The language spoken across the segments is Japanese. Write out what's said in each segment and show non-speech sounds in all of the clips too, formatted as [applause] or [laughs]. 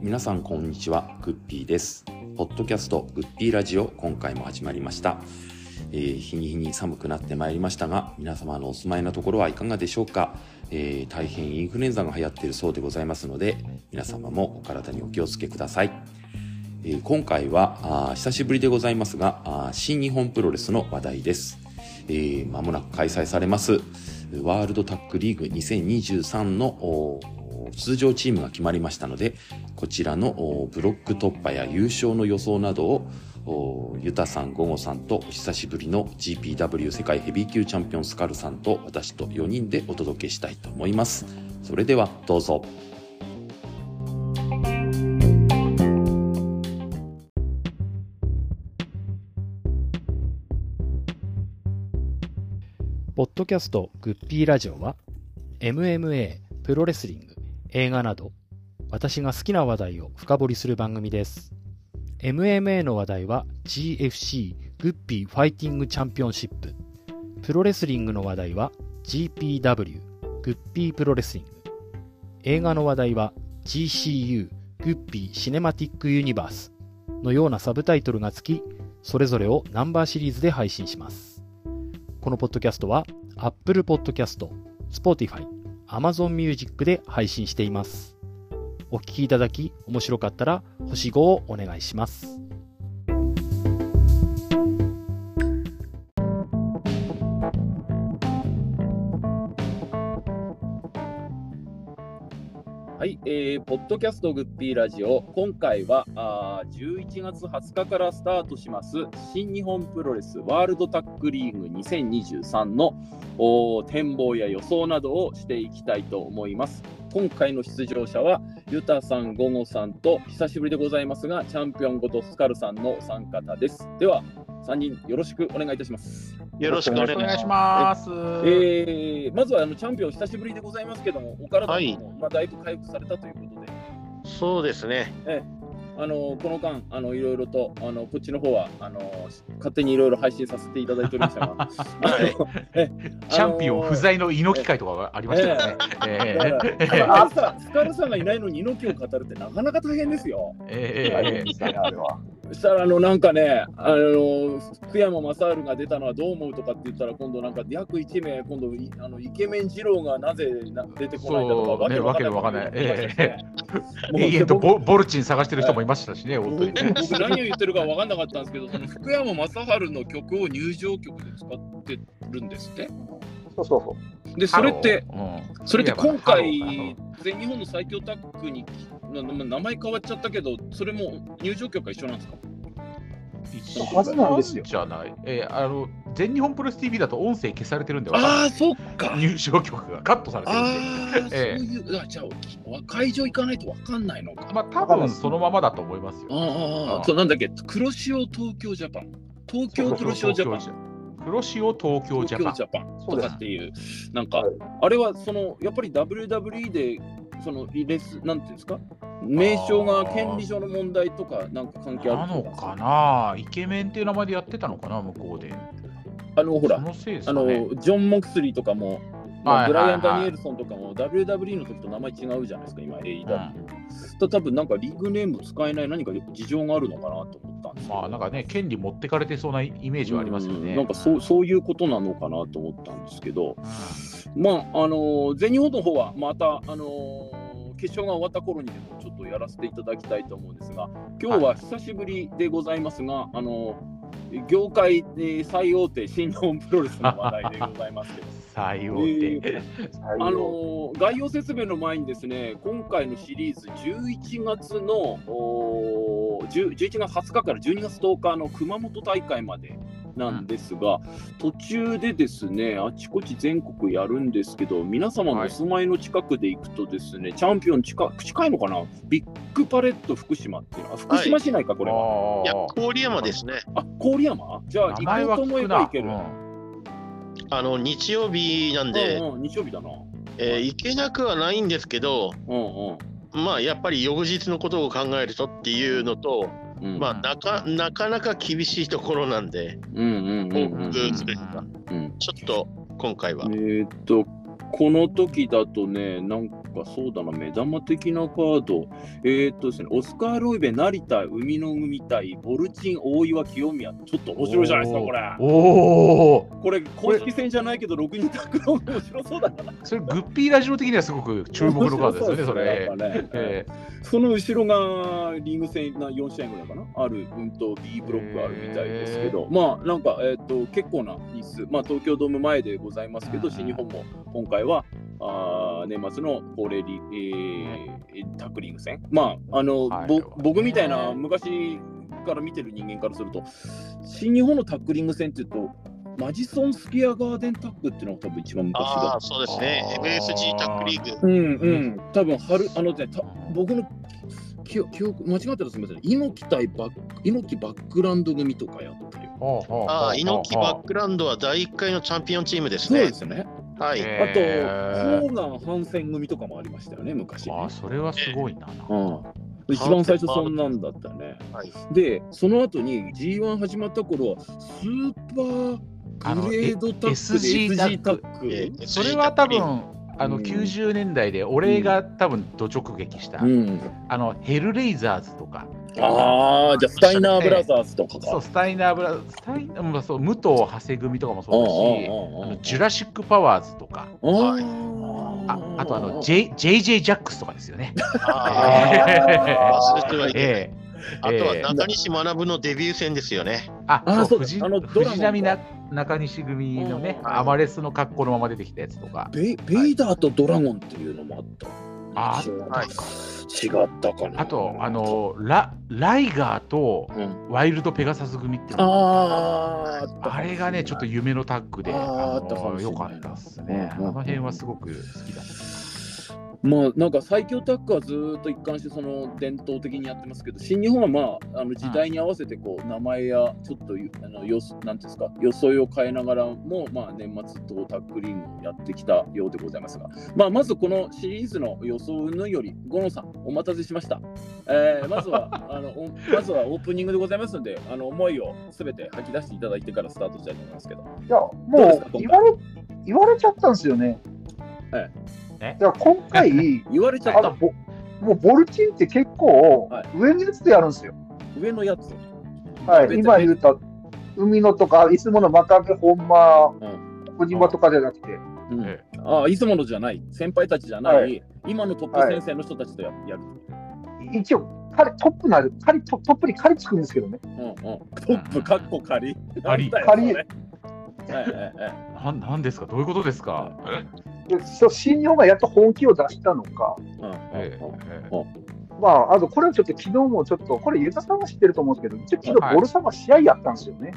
皆さんこんにちは。グッピーです。ポッドキャストグッピーラジオ今回も始まりました、えー日に日に寒くなってまいりましたが皆様のお住まいのところはいかがでしょうか、えー大変インフルエンザが流行っているそうでございますので皆様もお体にお気をつけください。えー今回はあ久しぶりでございますがあ新日本プロレスの話題です、えー間もなく開催されます。ワールドタックリーグ2023の通常チームが決まりましたのでこちらのブロック突破や優勝の予想などをユタさん、ゴゴさんと久しぶりの GPW 世界ヘビー級チャンピオンスカルさんと私と4人でお届けしたいと思います。それではどうぞ。ドキャストグッピーラジオは MMA、プロレスリング、映画など私が好きな話題を深掘りする番組です。MMA の話題は GFC Guppy Fighting Championship。プロレスリングの話題は GPW Guppy プロレスリング。映画の話題は GCU Guppy Cinematic Universe のようなサブタイトルがつき、それぞれをナンバーシリーズで配信します。このポッドキャストは Apple Podcast、Spotify、Amazon Music で配信しています。お聞きいただき面白かったら星5をお願いします。はい、えー、ポッドキャストグッピーラジオ、今回はあ11月20日からスタートします新日本プロレスワールドタッグリーグ2023の展望や予想などをしていきたいと思います。今回の出場者は、ユタさん、ゴゴさんと久しぶりでございますが、チャンピオンことスカルさんのお三方です。では、3人よろしくお願いいたします。よろしくお願いします。ます。えー、まずはあのチャンピオン久しぶりでございますけども、お体も、はいまあ、だいぶ回復されたということで、そうですね。あのこの間あのいろいろとあのこっちの方はあの勝手にいろいろ配信させていただいておりましたが、[laughs] チャンピオン不在の猪木会とかがありましたよね。えだからえ。だから朝スカルさんがいないのに猪木を語るってなかなか大変ですよ。ええしたらあのなんかね、あの福山雅治が出たのはどう思うとかって言ったら今度なんか約1名今度いあのイケメン二郎がなぜな出てこないんだとかわけのわかんない。ことを言ってましたしねもう永遠とボボルチン探してる人もいましたしね、本当に僕ね。僕何を言ってるか分かんなかったんですけど、その福山雅治の曲を入場曲で使ってるんですって。そうそうそう。で、それって、それって今回ー、全日本の最強タッグに名前変わっちゃったけど、それも入場曲が一緒なんですか？一緒はずなんですよじゃない。えーあの全日本プロレス TV だと音声消されてるんでああ、そっか。入場曲がカットされてるんで。ああ、そうええいう、あじゃあ、会場行かないと分かんないのか。まあ多分そのままだと思いますよ。ああそうなんだっけ、黒潮東京ジャパン。東京黒潮ジャパン。黒潮東京ジャパン。東京ジャパンとかっていう、なんか、はいあれはそのやっぱり WWE で、そのレス、なんていうんですか、名称が権利上の問題とか、なんか関係あるとか。かな？イケメンっていう名前でやってたのかな向こうで。あの、ほら、そのせいですあの。ジョン・モクスリーとかも、まあはいブライアン・ダニエルソンとかも WWE の時と名前違うじゃないですか、今 AEW。うん。と多分なんかリーグネーム使えない何か事情があるのかなと思ったんですまあなんかね、権利持ってかれてそうなイメージはありますよね。うん。なんかそうそういうことなのかなと思ったんですけど、まああのー全日本の方はまた、あのー決勝が終わった頃にでもちょっとやらせていただきたいと思うんですが、今日は久しぶりでございますが、あのー業界、えー最大手新日本プロレスの話題でございますけど。最大え手。あのー概要説明の前にですね、今回のシリーズ11月のおー10 11月20日から12月10日の熊本大会までなんですが、途中でですね、あちこち全国やるんですけど、皆様のお住まいの近くで行くとですね、チャンピオン近近いのかな、ビッグパレット福島っていうの？は、福島市内か、これは。いやあ、郡山ですね。あ、郡山？じゃあ、行こうと思え。ば行ける。あの日曜日なんで、うんうん、日曜日だな。えー行けなくはないんですけど、うん。まあやっぱり翌日のことを考えるとっていうのと、うん。うんまあなかなかなか厳しいところなんで、往復するうんちょっと今回は。えーっと、この時だとね、なんかそうだな、目玉的なカード、えー、っとですね、オスカー・ロイベ、成田、海の海対、ボルチン、大岩、清宮、ちょっと面白いじゃないですか、これ。おお。これ、公式戦じゃないけど、6人タッグの面白そうだな。それ、グッピーラジオ的にはすごく注目のカードですよね、それ。ねえその後ろがリーグ戦な4試合ぐらいかな、ある、うんと B ブロックあるみたいですけど、まあなんか、えー、っと結構な日数、まあ、東京ドーム前でございますけど、新日本も今回はあー年末の恒例リ、えータックリング戦？まあ、あの、はいぼ僕みたいな昔から見てる人間からすると、新日本のタックリング戦っていうと、マジソンスキアガーデンタックっていうのが多分一番昔だああ、そうですね。MSG タックリーグ。うんうん、多分春、あのね、た僕の記憶記憶間違ってたらすみません。猪木対バック、猪木バックランド組とかやったよ。ああ、猪木バックランドは第1回のチャンピオンチームですそうね。ですよね。はい。あと、ホーガン・ハンセン組とかもありましたよね、昔、ね。あーそれはすごいな。うん。一番最初そんなんだったね。はい。で、その後に G1 始まった頃は、スーパーグレードタッグで SG タック。それは多分、あのうん90年代で俺が多分ど直撃した、うん、あのヘルレイザーズとか、ああ、じゃあスタイナーブラザーズとかか。そうスタイナーブラスタイナーまあそう武藤長谷組とかもそうだし、ジュラシックパワーズとか、あはいああとあの J JJ ジャックスとかですよね。ああ、忘れてはいけない。ええあとはええ中西学のデビュー戦ですよね。あ、あそう藤波な中西組のね、うんアマレスの格好のまま出てきたやつとか、ベイベイダーとドラゴンっていうのもあった。あ違ったはい違ったかな。あと、あ、のラ、ライガーとうん、ワイルドペガサス組っていうのがあーあったあれがね、ちょっと夢のタッグで、あーあよかったですね。あの辺はすごく好きだった。まあなんか最強タッグはずーっと一貫してその伝統的にやってますけど新日本はまああの時代に合わせてこう名前やちょっとあのよなんていうんですか装いを変えながらもまあ年末とタッグリングをやってきたようでございますが、まあ、まずこのシリーズの予想云々より五野さんお待たせしました、えーまずは [laughs] あのおまずはオープニングでございますのであの思いをすべて吐き出していただいてからスタートしたいと思いますけど。いや、もう言われ言われちゃったんですよね。ええいや今回、[laughs] 言われちゃった。あのぼもうボルチンって結構はい。上のやつでやるんですよ。上のやつ、はい、今言った海野とか、いつもの真壁本間、うん。小島とかじゃなくて、うん。えああ、いつものじゃない、先輩たちじゃない、はい。今のトップ先生の人たちとや,、やる。一応、彼トップなる、彼トトップに彼つくんですけどね。うんうん、トップ、かっこ仮。仮。仮。それ [laughs] はいはいはいなんなんですか？どういうことですか、でそう新日本がやっと本気を出したのか、まあ、あとこれはちょっと昨日もちょっと、これ、ユタさんは知ってると思うんですけど、一応昨はい。日ボルさんが試合やったんですよね、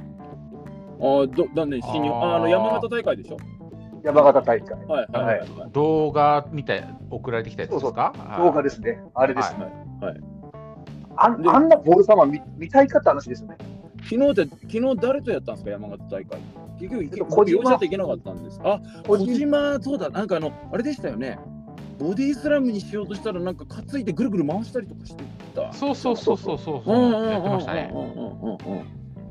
あどだね、新日本ああの山形大会でしょ？山形大会。はいはいはい。はい。動画みたい送られてきたやつですか？動画ですね、あれですね。はいはい。ああんなボル様見見たいかって話ですね。昨日って、昨日誰とやったんですか、山形大会。結局、小小島島といけなかったんです。あ、小島、そうだ、なんかあの、あれでしたよね。ボディスラムにしようとしたら、なんか担いでぐるぐる回したりとかしてた。そうそうそうそうそううんうんうんうんやってましたね。うんうんうんうん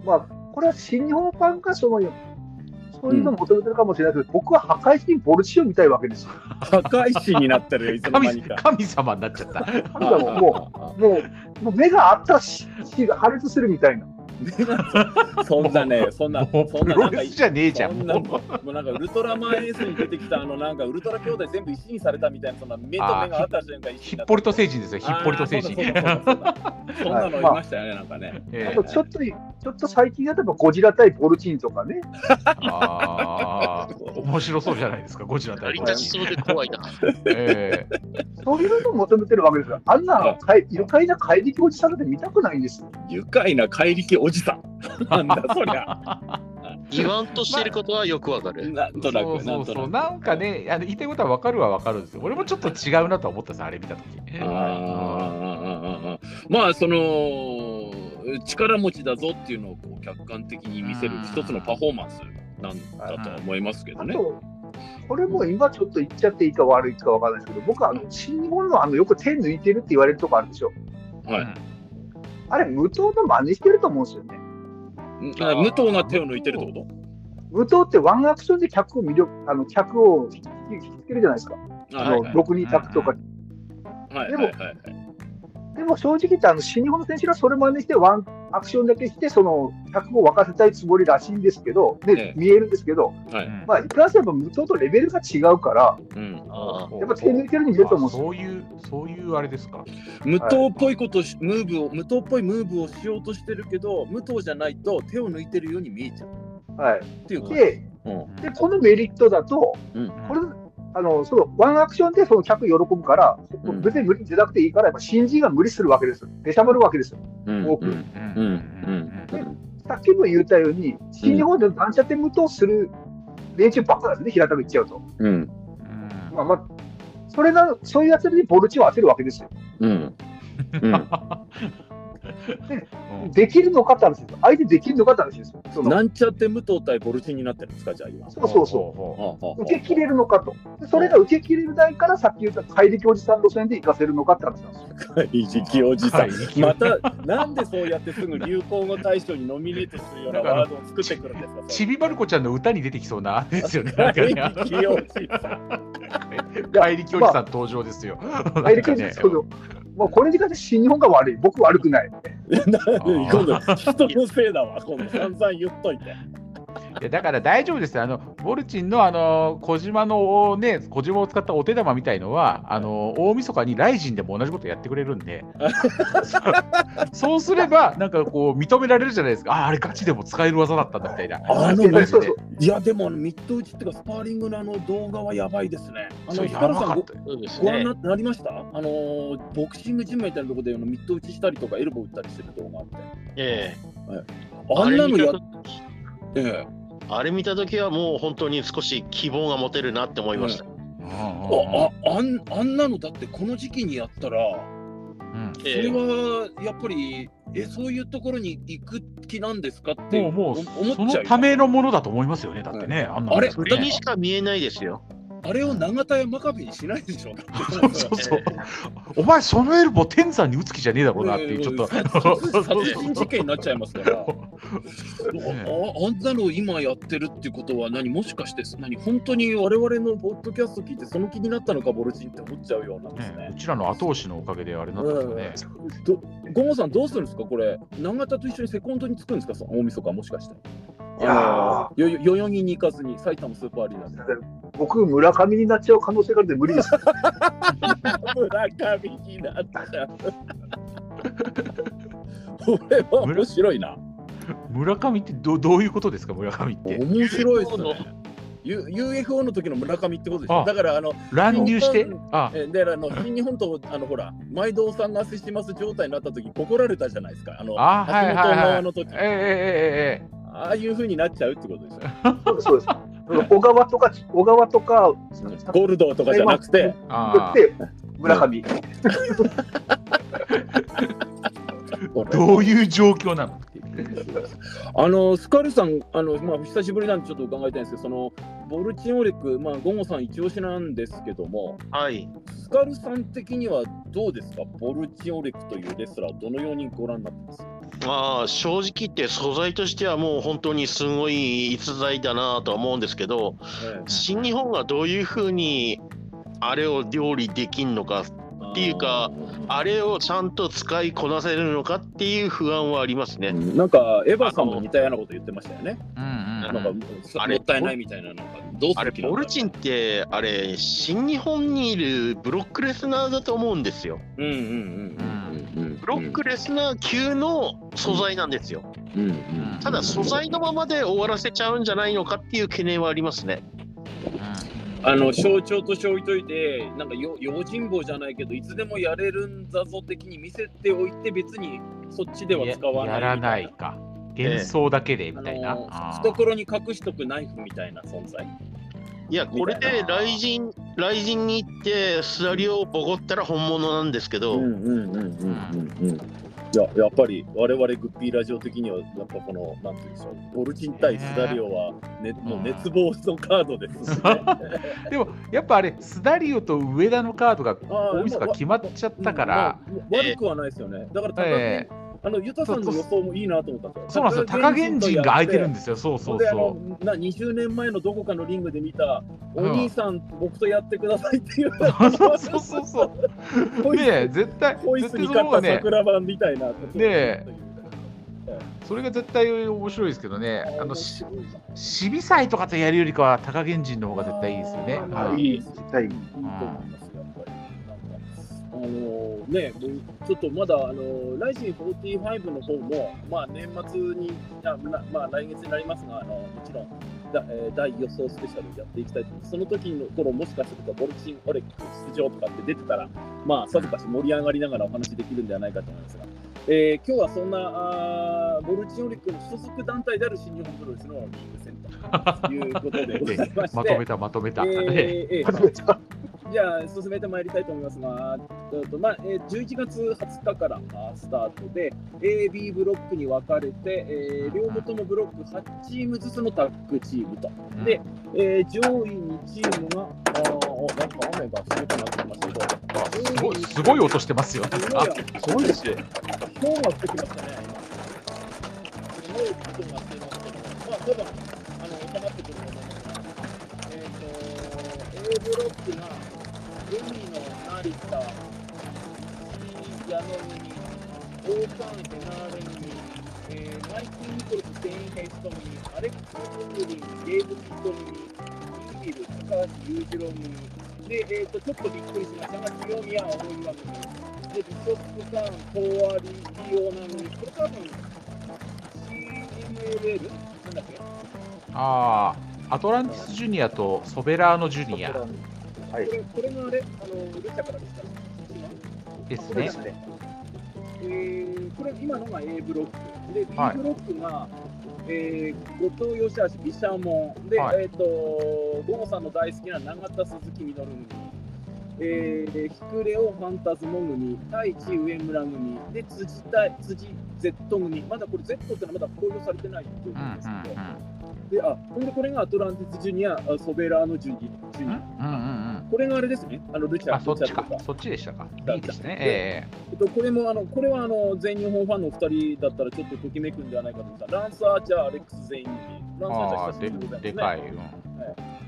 まあ、これは新日本ファンがそのそういうのを求めてるかもしれないけど、僕は破壊神ボルチを見たいわけですよ。破壊神になってるよ、いつの間神にか。神様になっちゃった。神様ももう、もう、もう目があったら血が破裂するみたいな。[laughs] そんなね、そんな、もうプそんななんかじゃねえじゃん。そんなももうなんかウルトラマンエースに出てきたあのなんかウルトラ兄弟全部石にされたみたいなそんな目と目があった瞬間 [laughs] ヒッポリト星人ですよ、ヒッポリト星人。そんなのいましたよね、なんかね。ええあとちょっと、ちょっと最近だとゴジラ対ボルチンとかね。ああ、面白そうじゃないですか、ゴジラ成対ボルチン。そうで怖いな。ええそういうのを求めてるわけですよ。あんなかい愉快な怪力おじさんなんて見たくないんですよ。愉快な怪力おじさん。[laughs] なんだそりゃ。言わんとしてることはよくわかる。なんとなく、そうそうそう、なんかね、あの言いたいことは分かるは分かるんですよ。俺もちょっと違うなとは思ったんです、あれ見たとき。あーまあその力持ちだぞっていうのをこう客観的に見せる一つのパフォーマンスなんだとは思いますけどね。これも今ちょっと言っちゃっていいか悪いかわからないですけど、僕はあの新日本のあのよく手抜いてるって言われるとこあるでしょ。はいあれ、無党の真似してると思うんですよね。あ武藤が手を抜いてるってこと？無党ってワンアクションで客を魅力、あの客を引きつけるじゃないですか。あのはいはい6人宅とか。はいでもはいはいでも正直言って、あの新日本の選手はそれ真似して、ワンアクションだけして、その客を沸かせたいつもりらしいんですけど、で、ええ。見えるんですけど、はい。うん。まあ、いくらせば無党とレベルが違うから、うん。あやっぱ手抜いてるに見えると思うんですよ。そういう、そういうあれですか。無党っぽいことし、ムーブを無党っぽいムーブをしようとしてるけど無党じゃないと手を抜いてるように見えちゃう。はい、っていうか、でうん。で、このメリットだと、うん。これ、あのそのワンアクションでその客喜ぶから、うん。別に無理出なくていいから、やっぱ新人が無理するわけですよ。出しゃばるわけですよ。うん。多くうん。うん。うん。さっきも言ったように、新日本でなん。ちゃって無党する連中ばっかなん。ですね、平たく言っちゃうと。うん。うん。まあまあ、それなそういうやつにボルチを当てるわけですよ。うん。うん [laughs] できるのかって話ですよ。相手できるのかって話ですよ。そのなんちゃって無党対ボルチンになってるんですかじゃあ今そうそうそう。受け切れるのかと。でそれが受け切れるないから、さっき言った怪力おじさん路線で行かせるのかって話なんですよ。怪力おじさんまたなんでそうやってすぐ流行語大賞にノミネートするようなワードを作ってくるんですかちびまる子ちゃんの歌に出てきそうなですよね。怪ね力おじさん怪力おじさん登場ですよ。怪力おじさん、そうもうこれに関して新日本が悪い。僕悪くない。今度人のせいだわ今度。散々言っといていやだから大丈夫ですよ。あのボルチンのあの小島のね小島を使ったお手玉みたいのはあの大晦日にライジンでも同じことやってくれるんで、[laughs] そうすればなんかこう認められるじゃないですか。あああれガチでも使える技だったんだみたいな。あのいやそうそういやでもあのミッド打ちっていうかスパーリングのあの動画はやばいですねあそうやのヒカルさんごばかった。そうですねご覧に。ななりました？あのーボクシングジムみたいなところであのミッド打ちしたりとかエルボー打ったりしてる動画みたいええなあんなのやええあれ見た時はもう本当に少し希望が持てるなって思いました。あああんあんなのだってこの時期にやったらうんそれはやっぱりえそういうところに行く気なんですかってもうもう思っちゃそうのためのものだと思いますよね。だってね、あんなのあれにしか見えないですよ。あれを長田や真壁にしないでしょそうそうそう。お前そのエルボー天山に打つ気じゃねえだろうなっていうちょっと。殺殺人事件になっちゃいますからあねあんなの今やってるってことは何？もしかして何？本当に我々のポッドキャスト聞いてその気になったのかボルチンって思っちゃうようなんですねねう。ちらの後押しのおかげであれになったんですよね。どゴンゴさんどうするんですか？これ永田と一緒にセコンドにつくんですか？その大晦日もしかして。いやーあのよよ代々木に行かずに埼玉スーパーアリーナで。僕、村上になっちゃう可能性があるんで無理です。村上になっちゃう。[laughs] これは面白いな。村上ってどどういうことですか、村上って。面白いですね。U- UFO の時の村上ってことですだからあの乱入して？あえであの新日本とあのほら毎度さんが接します状態になった時ボコられたじゃないですか。あのあはいはいはいの時、ええええええああいう風になっちゃうってことですよ。そうです、そうです。小川とか、小川とか、ゴールドとかじゃなくて、あで、村上。どういう状況なの？あのスカルさん、あのまあ、久しぶりなんでちょっと伺いたいんですけど、そのボルチンオレク、まあ、ゴンゴさん一押しなんですけども、はい。スカルさん的にはどうですか、ボルチンオレクというレスラーをどのようにご覧になってます？まあ正直言って素材としてはもう本当にすごい逸材だなとは思うんですけど、え新日本がどういうふうにあれを料理できんのか、えっていうか、あれをちゃんと使いこなせるのかっていう不安はありますね。うんなんかエヴァさんも似たようなこと言ってましたよね。うんうんなんかもあれったいないみたいなのがどうすあれ、ボルチンって、あれ、新日本にいるブロックレスナーだと思うんですよ。うんうんうんうんうんブロックレスナー級の素材なんですよ。うんうんただ、素材のままで終わらせちゃうんじゃないのかっていう懸念はありますね。あの象徴として置いといて、なんかよ用心棒じゃないけど、いつでもやれるんだぞ的に見せておいて、別にそっちでは使わないややらな。いか。幻想だけでみたいな。あのあー懐に隠しとくナイフみたいな存在？いや、これで雷神、雷神に行って、スラリオをボコったら本物なんですけど、うんうんうんうんうんうん。いややっぱり我々グッピーラジオ的にはやっぱこのなんていうんでしょうボルチン対スダリオは、ねもう熱望のカードですしね。[laughs] でもやっぱあれ、スダリオと上田のカードが大晦日決まっちゃったから、まあ悪くはないですよね。だから高木、えあの、ユタさんの予想もいいなと思ったんですよ。そうなんですよ、高源人が空いてるんでですよ、そうそうであそのな20年前のどこかのリングで見た、お兄さん、僕とやってくださいっていう、う。そうそうそうそう。ホイスねえ、絶対、ホイ絶対スに勝った桜版みたいなねえ。それが絶対面白いですけどね、あの、しシビ祭とかとやるよりかは、高源人の方が絶対いいですよね。はいいい、絶対いい。いいと思います、あのね、ちょっとまだ、あのライジン45の方も、まあ、年末に、あなまあ、来月になりますが、あのもちろんだ、えー大予想スペシャルやっていきたいと。その時の頃もしかすると、ボルチン、オレック出場とかって出てたら、まあ、さぞかし盛り上がりながらお話できるんではないかと思いますが、えー今日はそんなあーボルチンオレックの所属団体である新日本プロレスのリーグ戦ということでございまして、[laughs] まとめた、まとめた。えーえー [laughs] じゃあ、進めてまいりたいと思いますが、えっとまあえー11月20日からあスタートで、A、B ブロックに分かれて、えー両方ともブロック8チームずつのタッグチームと、でえー上位2チームが、あなんか雨がすごくなってきましたけど、あすごい、すごい音してますよ。なんかすごいですね。氷が降ってきましたね、今。すごいことになっていますけど、まあ、多分あの収まってくると思いますが、えっ、と、A ブロックが、海野成田、石井矢野組、オーカン・ヘナーレ組、えーマイキー・ニコルス・デイン・ヘイスト組、アレックス・コグリン、ゲーブ・キッド組、イービル、高橋裕次郎組、で、えー、とちょっとびっくりしましたが、清宮大岩組、で、ビショップカーン、東アリ、リオナ組、これ多分、CMLL? なんだっけああ、アトランティスジュニアとソベラーノジュニアはい。これ、これがあれ、あの、ルチャからでしたね。ですねす。ね。えー、これ今のが A ブロックで B ブはいロックが、えー、後藤義橋、毘沙門で、はいえっ、とゴモさんの大好きな永田鈴木みのる組、えー、ヒクレオファンタズモ組、太一上村組で辻田辻 Z 組、まだこれ Z ってのはまだ公表されてないっていうんうんうんですけど、であほんでこれがアトランティスジュニア、あソベラーノジュニジュニうんうんうんうんア、これがあれですね、あのルチャあ、そっちか。そっちでしたか。だいいですね。でええっと、これもあのこれはあの全日本ファンの2人だったらちょっとときめくんではないかと思ったランス・アーチャー、アレックス全員ランス・アーチャー久しぶでりでございます、ね。でかい。うん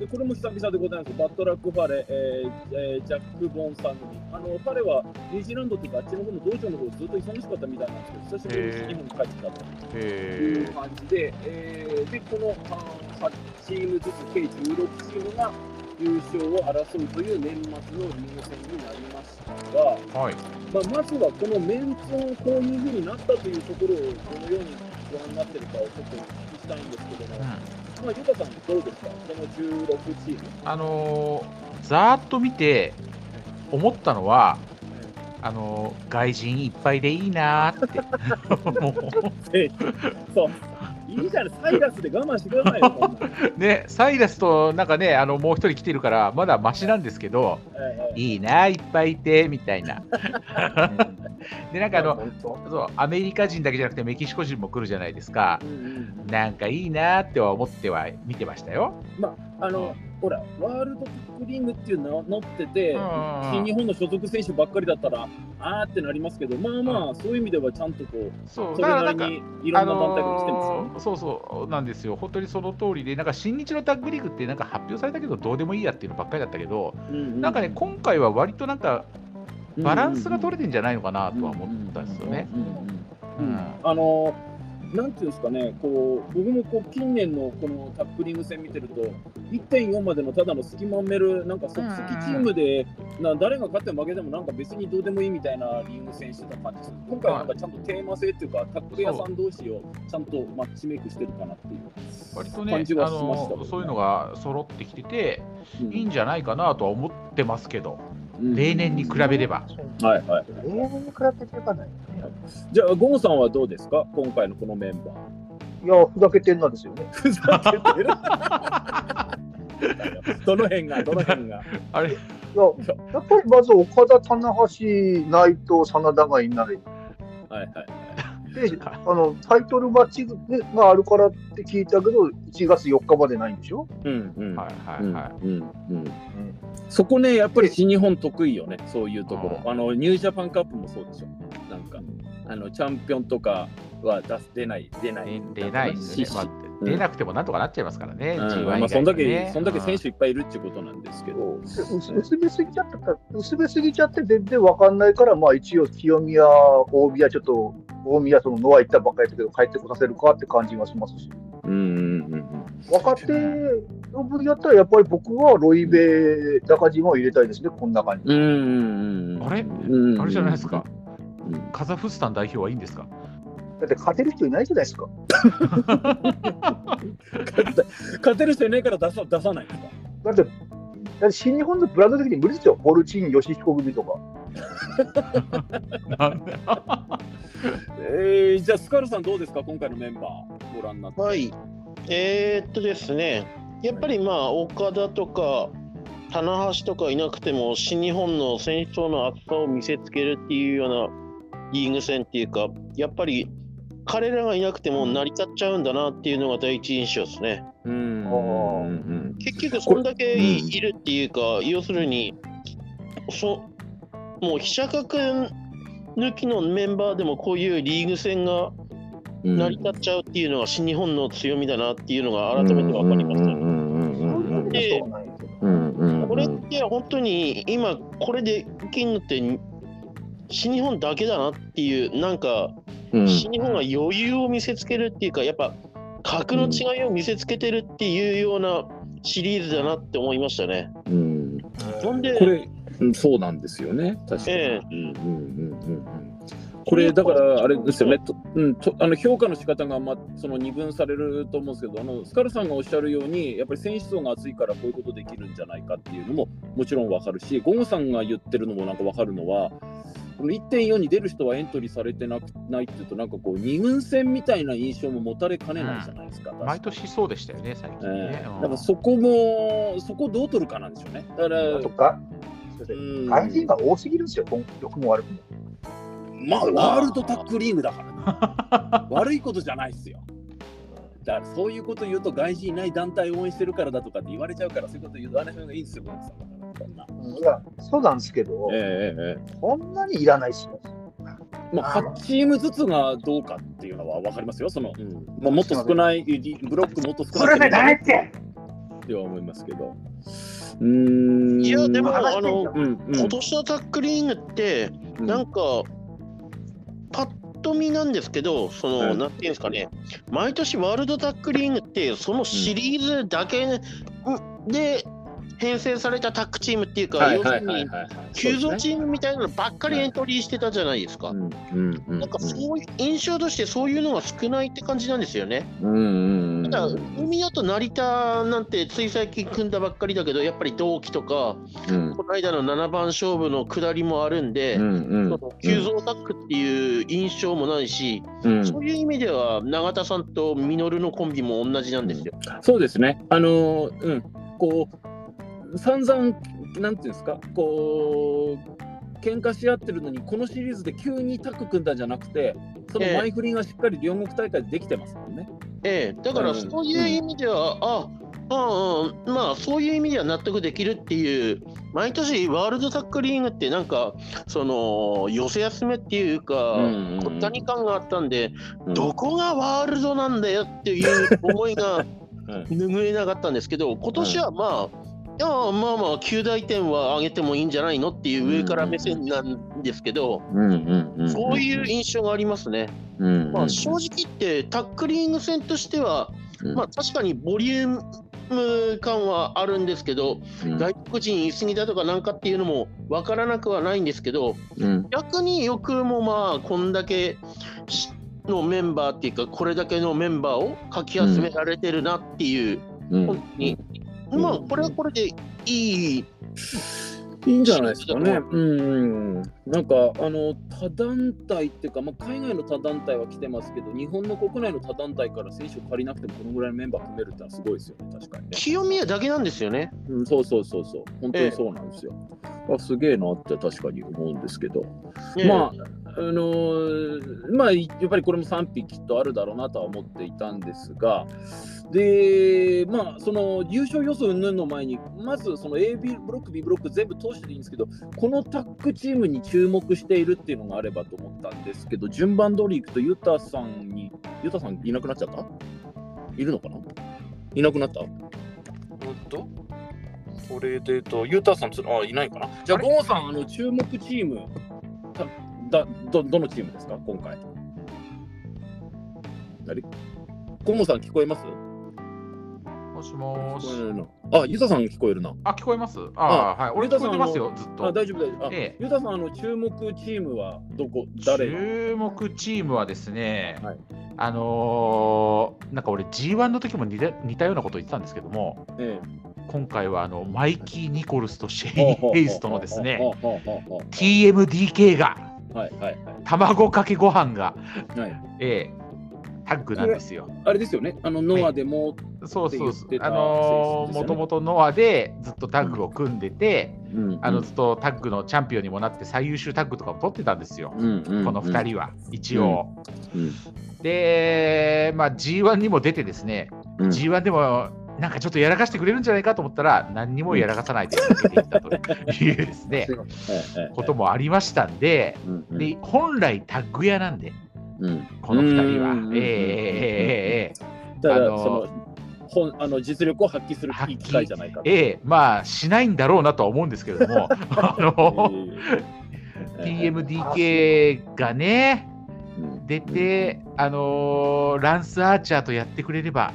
でこれも久々でございます。バットラック・ファレ、えーえージャック・ボンさん組。あのファレはニュージーランドっていうか、あっちの方の道場の方ずっと忙しかったみたいなんですけど、久しぶりに日本に帰ってきたといへう感じで、えーでこのあ8チームずつ、計16チームが優勝を争うという年末のリーグ戦になりましたが、えはい。まあ、まずはこのメンツをこういうふうになったというところをどのようにご覧になっているかをちょっとお聞きしたいんですけども、まあ、ゆかさん、どうですか、この16チーム。あのーざーっと見て思ったのは、あのー外人いっぱいでいいなーって。[laughs] も [laughs] そう、いいじゃない、サイラスで我慢してくださいよ、[laughs] ね、サイラスとなんかね、あのもう一人来てるから、まだマシなんですけど、ええいいなー、いっぱいいて、みたいな。[laughs] で、なんかあの、そうアメリカ人だけじゃなくてメキシコ人も来るじゃないですかう。んうんなんかいいなーっては思っては見てましたよ。まあ、あの、ほら、ワールドトップリングっていうの乗ってて、うん新日本の所属選手ばっかりだったら、あーってなりますけど、まあまあ、そういう意味ではちゃんとこう、そう、それなりにいろんな団体が来てますよ。あのーそうそうなんですよ、本当にその通りで、なんか新日のタッグリーグってなんか発表されたけど、どうでもいいやっていうのばっかりだったけど、なんかね、今回は割となんかバランスが取れてんじゃないのかなとは思ったんですよね。うんうんうんあのなんていうんですかね、こう僕もこう近年のこのタックリング戦見てると、1.4までのただの隙間埋める、なんか即席チームで、な誰が勝っても負けても、なんか別にどうでもいいみたいなリーグ戦してた感じです。る。今回はなんかちゃんとテーマ性っていうか、タックル屋さん同士をちゃんとマッチメイクしてるかなっていう。割とね、感じはあしましたねのそういうのが揃ってきてて、うん。いいんじゃないかなとは思ってますけど、うん例年に比べれば。はいはい。例年に比べていかないね。じゃあ、ゴンさんはどうですか、今回のこのメンバー。いや、ふざけてんなんですよね。ふざけてる？どの辺が、どの辺が？あれ、いや、やっぱりまず岡田、棚橋、内藤、真田がいない。はいはい。で、あの、タイトルマッチがあるからって聞いたけど、1月4日までないんでしょ？うんうんはいはいはい。うんうんそこね、やっぱり新日本得意よね、そういうところ。うんあのニュージャパンカップもそうでしょ。なんか、あのチャンピオンとかは出す出ない、出ない。出出ないですよね。ま出なくてもなんとかなっちゃいますからね。うん G1 まあ、そんだけ、そんだけ選手いっぱいいるっていうことなんですけど。薄薄めすぎちゃった薄めすぎちゃって全然わかんないから、まあ一応清宮、大宮、ちょっと大宮、そのノア行ったばっかりだけど、帰ってこさせるかって感じがしますし、うんうんうん若手の分やったら、やっぱり僕はロイベ、中島を入れたいですね、この中に。うん。うんうんうん。あれ？うんあれじゃないですか？うんカザフスタン代表はいいんですか？だって勝てる人いないじゃないですか。[laughs] 勝てる人いないから出さ出さないんですか？だって、だって新日本のブランド的に無理ですよ、ボルチン、ヨシヒコ組とか。[laughs] えー、じゃあ、スカルさんどうですか？今回のメンバーご覧になって。はい。えー、っとですね、やっぱりまあ、岡田とか、棚橋とかいなくても、新日本の選手層の厚さを見せつけるっていうようなリーグ戦っていうか、やっぱり彼らがいなくても成り立っちゃうんだなっていうのが第一印象ですね。うんうん結局、そんだけい,、るっていうか、要するに、そもう、飛車角抜きのメンバーでもこういうリーグ戦がうん。成り立っちゃうっていうのが新日本の強みだなっていうのが改めて分かりました。うんうんうんうんそういうことはないですよ。うんうんうんこれって本当に今これで金のって新日本だけだなっていうなんかうん。新日本が余裕を見せつけるっていうかやっぱ格の違いを見せつけてるっていうようなシリーズだなって思いましたね。うん。ほんでこれ、うんそうなんですよね、確かに。ええ。うんうんうんうんうん。これ、だから、あれですよ。ね、とうん、とあの評価の仕方がまそが二分されると思うんですけどあの、スカルさんがおっしゃるように、やっぱり選手層が厚いからこういうことできるんじゃないかっていうのももちろんわかるし、ゴンさんが言ってるのもなんかわかるのは、この1.4に出る人はエントリーされてなくないっていうと、なんかこう、二軍戦みたいな印象も持たれかねないじゃないですか。確か毎年そうでしたよね、最近ね。え。うん。えだからそこも、そこをどう取るかなんでしょうね。だから、外人が多すぎるんですよ、良くも悪くも。まあ、ワールドタックリーグだからね。[laughs] 悪いことじゃないですよ。だからそういうこと言うと外人いない団体を応援してるからだとかって言われちゃうからそういうこと言わない方がいいんですよ。いや、そうなんですけど、ええええこんなにいらないですよ。まあ、8チームずつがどうかっていうのは分かりますよ。そのうんまあ、もっと少ない、ブロックもっと少ないそれでダメってっては思いますけど。うーん。いやでもあのうんうん、今年のタックリーグってうん。なんかパッと見なんですけどその、うん。なんていうんですかね。毎年ワールドタックリーグってそのシリーズだけで編成されたタッグチームっていうか、はい要するに。急増ーチームみたいなのばっかりエントリーしてたじゃないですか。うんうんうん。なんかそういう印象としてそういうのが少ないって感じなんですよね。うんうんうん。ただ、海だと成田なんてつい最近組んだばっかりだけど、やっぱり同期とか、うんこの間の7番勝負の下りもあるんで、うん急増タックっていう印象もないし、うんそういう意味では永田さんと稔のコンビも同じなんですよ。そうですね。あのーうん、こう、散々、なんていうんですか、こう、喧嘩し合ってるのに、このシリーズで急にタッグ組んだんじゃなくて、そのええ。前振りがしっかり両国大会でできてますもんね。ええ、だからうんそういう意味では、あああまあそういう意味では納得できるっていう毎年ワールドタックリーグってなんかその寄せ休めっていうか、うんうんうん。ごったに感があったんで、うん。どこがワールドなんだよっていう思いがう [laughs] ん拭えなかったんですけど今年はまあ、いやまあまあ9大点は上げてもいいんじゃないのっていう上から目線なんですけど、そういう印象がありますね。うんうん。まあ、正直言ってタックリング戦としては、うん。まあ、確かにボリューム感はあるんですけど、うん。外国人言い過ぎだとかなんかっていうのも分からなくはないんですけどうん。逆によくもまあこんだけしのメンバーっていうかこれだけのメンバーをかき集められてるなっていう、うん。本当に、うんまあこれはこれでいい、いいんじゃないですかね。うんうん、なんかあの他団体っていうか、まあ、海外の他団体は来てますけど、日本の国内の他団体から選手を借りなくてもこのぐらいのメンバー組めるってのはすごいですよね、確かにね。清宮だけなんですよね。うん、そうそうそうそう、本当にそうなんですよ。あすげえなって確かに思うんですけど、ねまあ、あのーまあ、やっぱりこれも賛否きっとあるだろうなとは思っていたんですが、で、まあ、その優勝予想云々の前に、まずその A、B ブロック、B ブロック全部通してでいいんですけど、このタッグチームに注目しているっていうのがあればと思ったんですけど、順番通りいくと、ユタさんに、ユタさんいなくなっちゃった？いるのかな？いなくなった？うんと、これでと、ユタさんつ、あ、いないかな。じゃあ、ゴーさん、あの注目チーム、ただどどのチームですか、今回。あれゴモさん聞こえます？もしもーし。あ、ユタさん聞こえるな。あ、聞こえます？あーはい。俺聞こえてますよ、ずっあ、と。大丈夫、大丈夫。あ、ええユタさん、あの注目チームはどこ、誰注目チームはですね、はいあのーなんか俺 G1 の時も似た似たようなこと言ってたんですけども、え今回はあのマイキー・ニコルスとシえェイン・ヘイストのですね、TMDK が、はいはい卵かけご飯が、はい。はいええタッグなんですよ。あれですよね、あのノアでも、そうそうそうって言って。たあのもともとノアでずっとタッグを組んでて、うんあのずっとタッグのチャンピオンにもなって最優秀タッグとかも取ってたんですよ。うんうんこの2人は、一応。うんで、まあ、G1 にも出てですね、うん G1 でもなんかちょっとやらかしてくれるんじゃないかと思ったら、何にもやらかさないでやっていったというですね、[laughs] こともありましたんで、で本来タッグ屋なんで、この2人は。ええええ。あの本あの実力を発揮する機会じゃないかええまあしないんだろうなとは思うんですけれども [laughs] あの、T. M. D. 系がね、出て、あのー、ランス・アーチャーとやってくれれば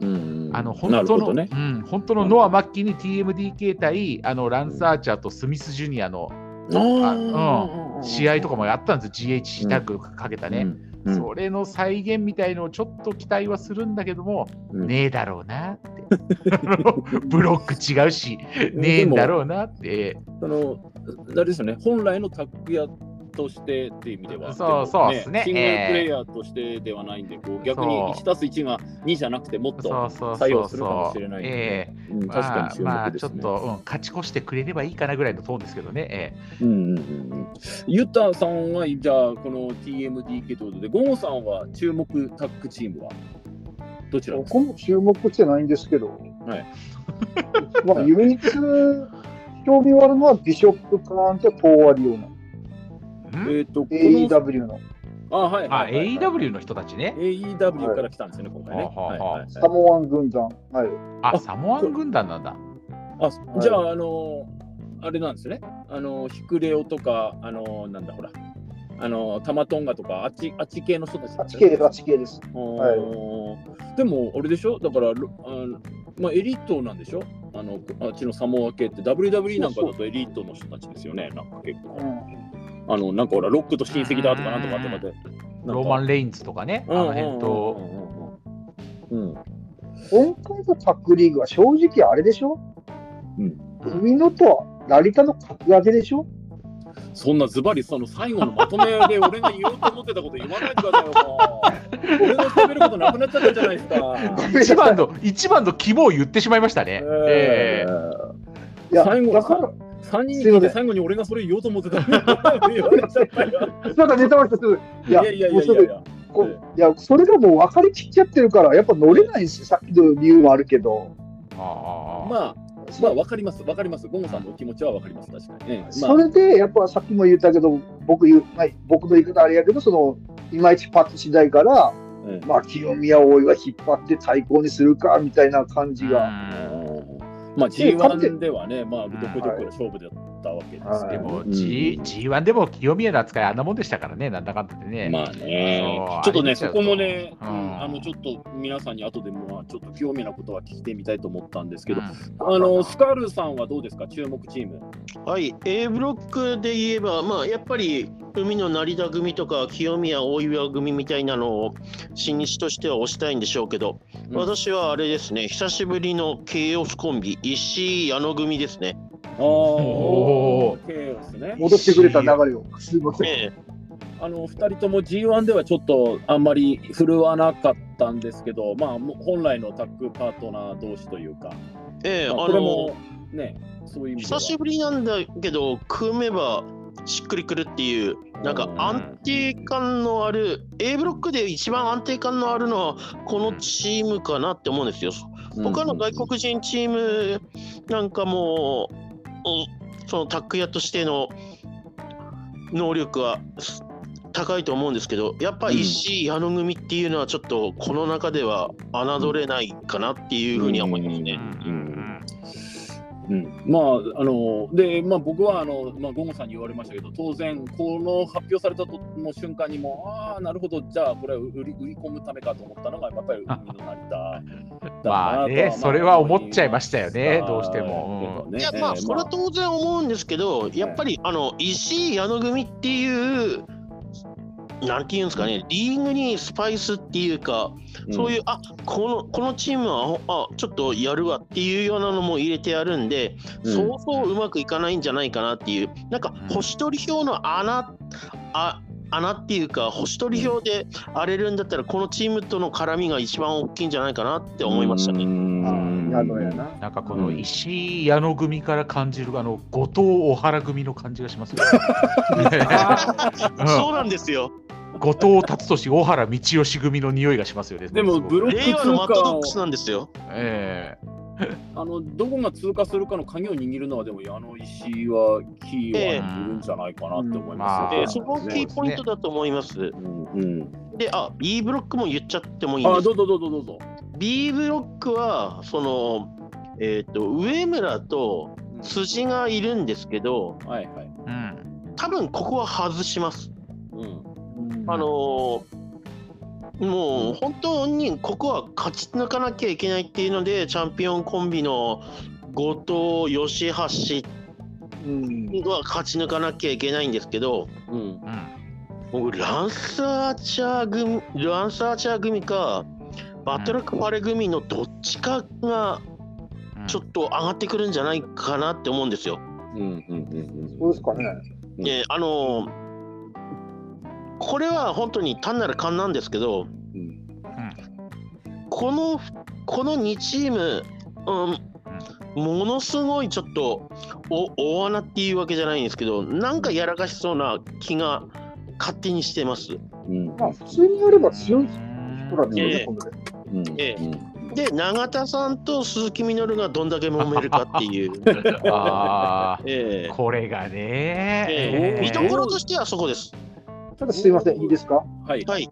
うんあのな本当の、ね。うん、本当のノア・マッキーに TMDK 対あのランス・アーチャーとスミス・ジュニアのあ試合とかもやったんですよ、GHC タッグかけたね。うん。それの再現みたいのをちょっと期待はするんだけども、うん。ねえだろうなって。[laughs] ブロック違うし、ねえんだろうなって。そのあれですよね、本来のタッグ屋としてっていう意味では、そうそうっすね。シングルプレイヤーとしてではないんで、こう逆にそう1たす1が2じゃなくて、もっと作用するかもしれないんで、えうんえ確かに注まあ、まあ目ですね。ちょっと、うん、勝ち越してくれればいいかなぐらいのトーンですけどね。ええ。うんうんうんうん。ユタさんは、じゃあ、この TMDK ということで、ゴンさんは注目タッグチームは？どちらですか？僕も注目してないんですけど、はい。[laughs] まあ、唯一興味があるのはビショップ・カーンとトーワリオのえっ、と、AEW のあ、はいあ、AEW の人たちね。AEW から来たんですよね、今回ね。サモアン軍団。はい。あ、あサモアン軍団なんだ。あじゃあ、あのあれなんですね。あのヒクレオとか、あのなんだほら、あのタマトンガとか、あっちあっち系の人たちなんです 8K です、8K です。はい、でも、あれでしょ？だから、ろあのまあ、エリートなんでしょ？あのあっちのサモア系って WWE なんかだとエリートの人たちですよね、なんか結構。うんあのなんかほら、ロックと親戚だとかなんとかとかで。ローマン・レインズとかね、あの辺と。うん。うん。うん。うん。今回のタッグリーグは正直あれでしょうん。海野と成田の格上げでしょそん。なズバリその最後のまとめで俺が言おうと思ってたこと言わないでくださいよ、もう。俺が喋ることなくなっちゃったじゃないですか。一番の、一番の肝を言ってしまいましたね。ええいや、最後だから、3人聞いて最後に俺がそれ言おうと思ってたのに言われちゃったよ。[laughs] まだネタバレする。いや、いやいやいやいやいや。こういや、それがもう分かりきっちゃってるから、やっぱ乗れないんですよ。さっきの理由もあるけど。ああまあ、まあ、わかります、わかります。ゴンさんのお気持ちはわかります、確かに。ねまあそれで、やっぱさっきも言ったけど、僕言う、まあ、僕の言い方あれやけど、その、いまいちパッと次第から、うんまあ、清宮大井は引っ張って対抗にするか、みたいな感じが。まあ、で勝って G1 ではね、まあ、どこどこで勝負だったわけです。はい。でも、うん G、G1 でも清宮の扱いあんなもんでしたからね、なんだかんだでね。まあね。ちょっとね、そうこもね、う。ん。うん。あのちょっと皆さんに後でも、まあちょっと興味なことは聞いてみたいと思ったんですけど、うん。あのスカルさんはどうですか、注目チーム。はい、A ブロックで言えば、まあ、やっぱり海の成田組とか清宮大岩組みたいなのを新日としては推したいんでしょうけど、うん。私はあれですね、久しぶりのケイオスコンビ、石井矢野組ですね。あおー、ケイオスね。戻ってくれた流れを。すいません。ええあの2人とも G1 ではちょっとあんまり振るわなかったんですけど、まあ、もう本来のタッグパートナー同士というか、ええまあ、あのこれもね、そういう。久しぶりなんだけど、組めばしっくりくるっていう、なんか安定感のある、A ブロックで一番安定感のあるのは、このチームかなって思うんですよ。他の外国人チームなんかも、おそのタック屋としての能力はす高いと思うんですけど、やっぱ石井矢野組っていうのはちょっとこの中では侮れないかなっていうふうには思いますね。うんうん、まああので、まあ、僕はあの、まあ、ゴンゴさんに言われましたけど当然この発表されたとの瞬間にもああなるほど。じゃあこれは売り売り込むためかと思ったのがやっぱり海の成田まあね、それは思っちゃいましたよね、どうしても。ね。いやまあそれは当然思うんですけど、やっぱりあの石井矢野組っていう、なんていうんですかね、リーグにスパイスっていうか、そういう、あこのこのチームはあちょっとやるわっていうようなのも入れてやるんで、うん。そうそううまくいかないんじゃないかなっていう、なんかうん。星取り表の穴、あ穴っていうか、星取り表で荒れるんだったら、このチームとの絡みが一番大きいんじゃないかなって思いましたね。な。なんかこの石井矢野組から感じるあの後藤小原組の感じがしますよ、うんそうなんですよ。後藤達俊小原道義組の匂いがしますよね。でもブロック令和のマットド通ックスなんですよ。えあのどこが通過するかの鍵を握るのはでもあの石はキーはいるんじゃないかなって思いますよでね。そこがキーポイントだと思います。うんうん、で、あ B ブロックも言っちゃってもいいんですあどうぞどうぞどうぞ。B ブロックは、その、えっ、と、上村と辻がいるんですけど、はいはい。えうん多分ここは外します。うんあのーもう本当にここは勝ち抜かなきゃいけないっていうので、チャンピオンコンビの後藤、吉橋うん。は勝ち抜かなきゃいけないんですけど、うんうん僕ランスアーチャー組、ランスアーチャー組か、バトルクファレ組のどっちかがうんちょっと上がってくるんじゃないかなって思うんですよ。うんうんうんそうですかね。うんで、あのーこれは本当に単なる勘なんですけど、うんこのこの2チーム、うん、ものすごいちょっとお大穴っていうわけじゃないんですけど、なんかやらかしそうな気が勝手にしてます。うんまあ、普通にやれば強い人なんですよね、ええ。今度で。うんええ。うんで、永田さんと鈴木みのるがどんだけ揉めるかっていう、[laughs] あえあ、これがね、ええ。見どころとしてはそこです。ただすいません、いいですか？はい。はい、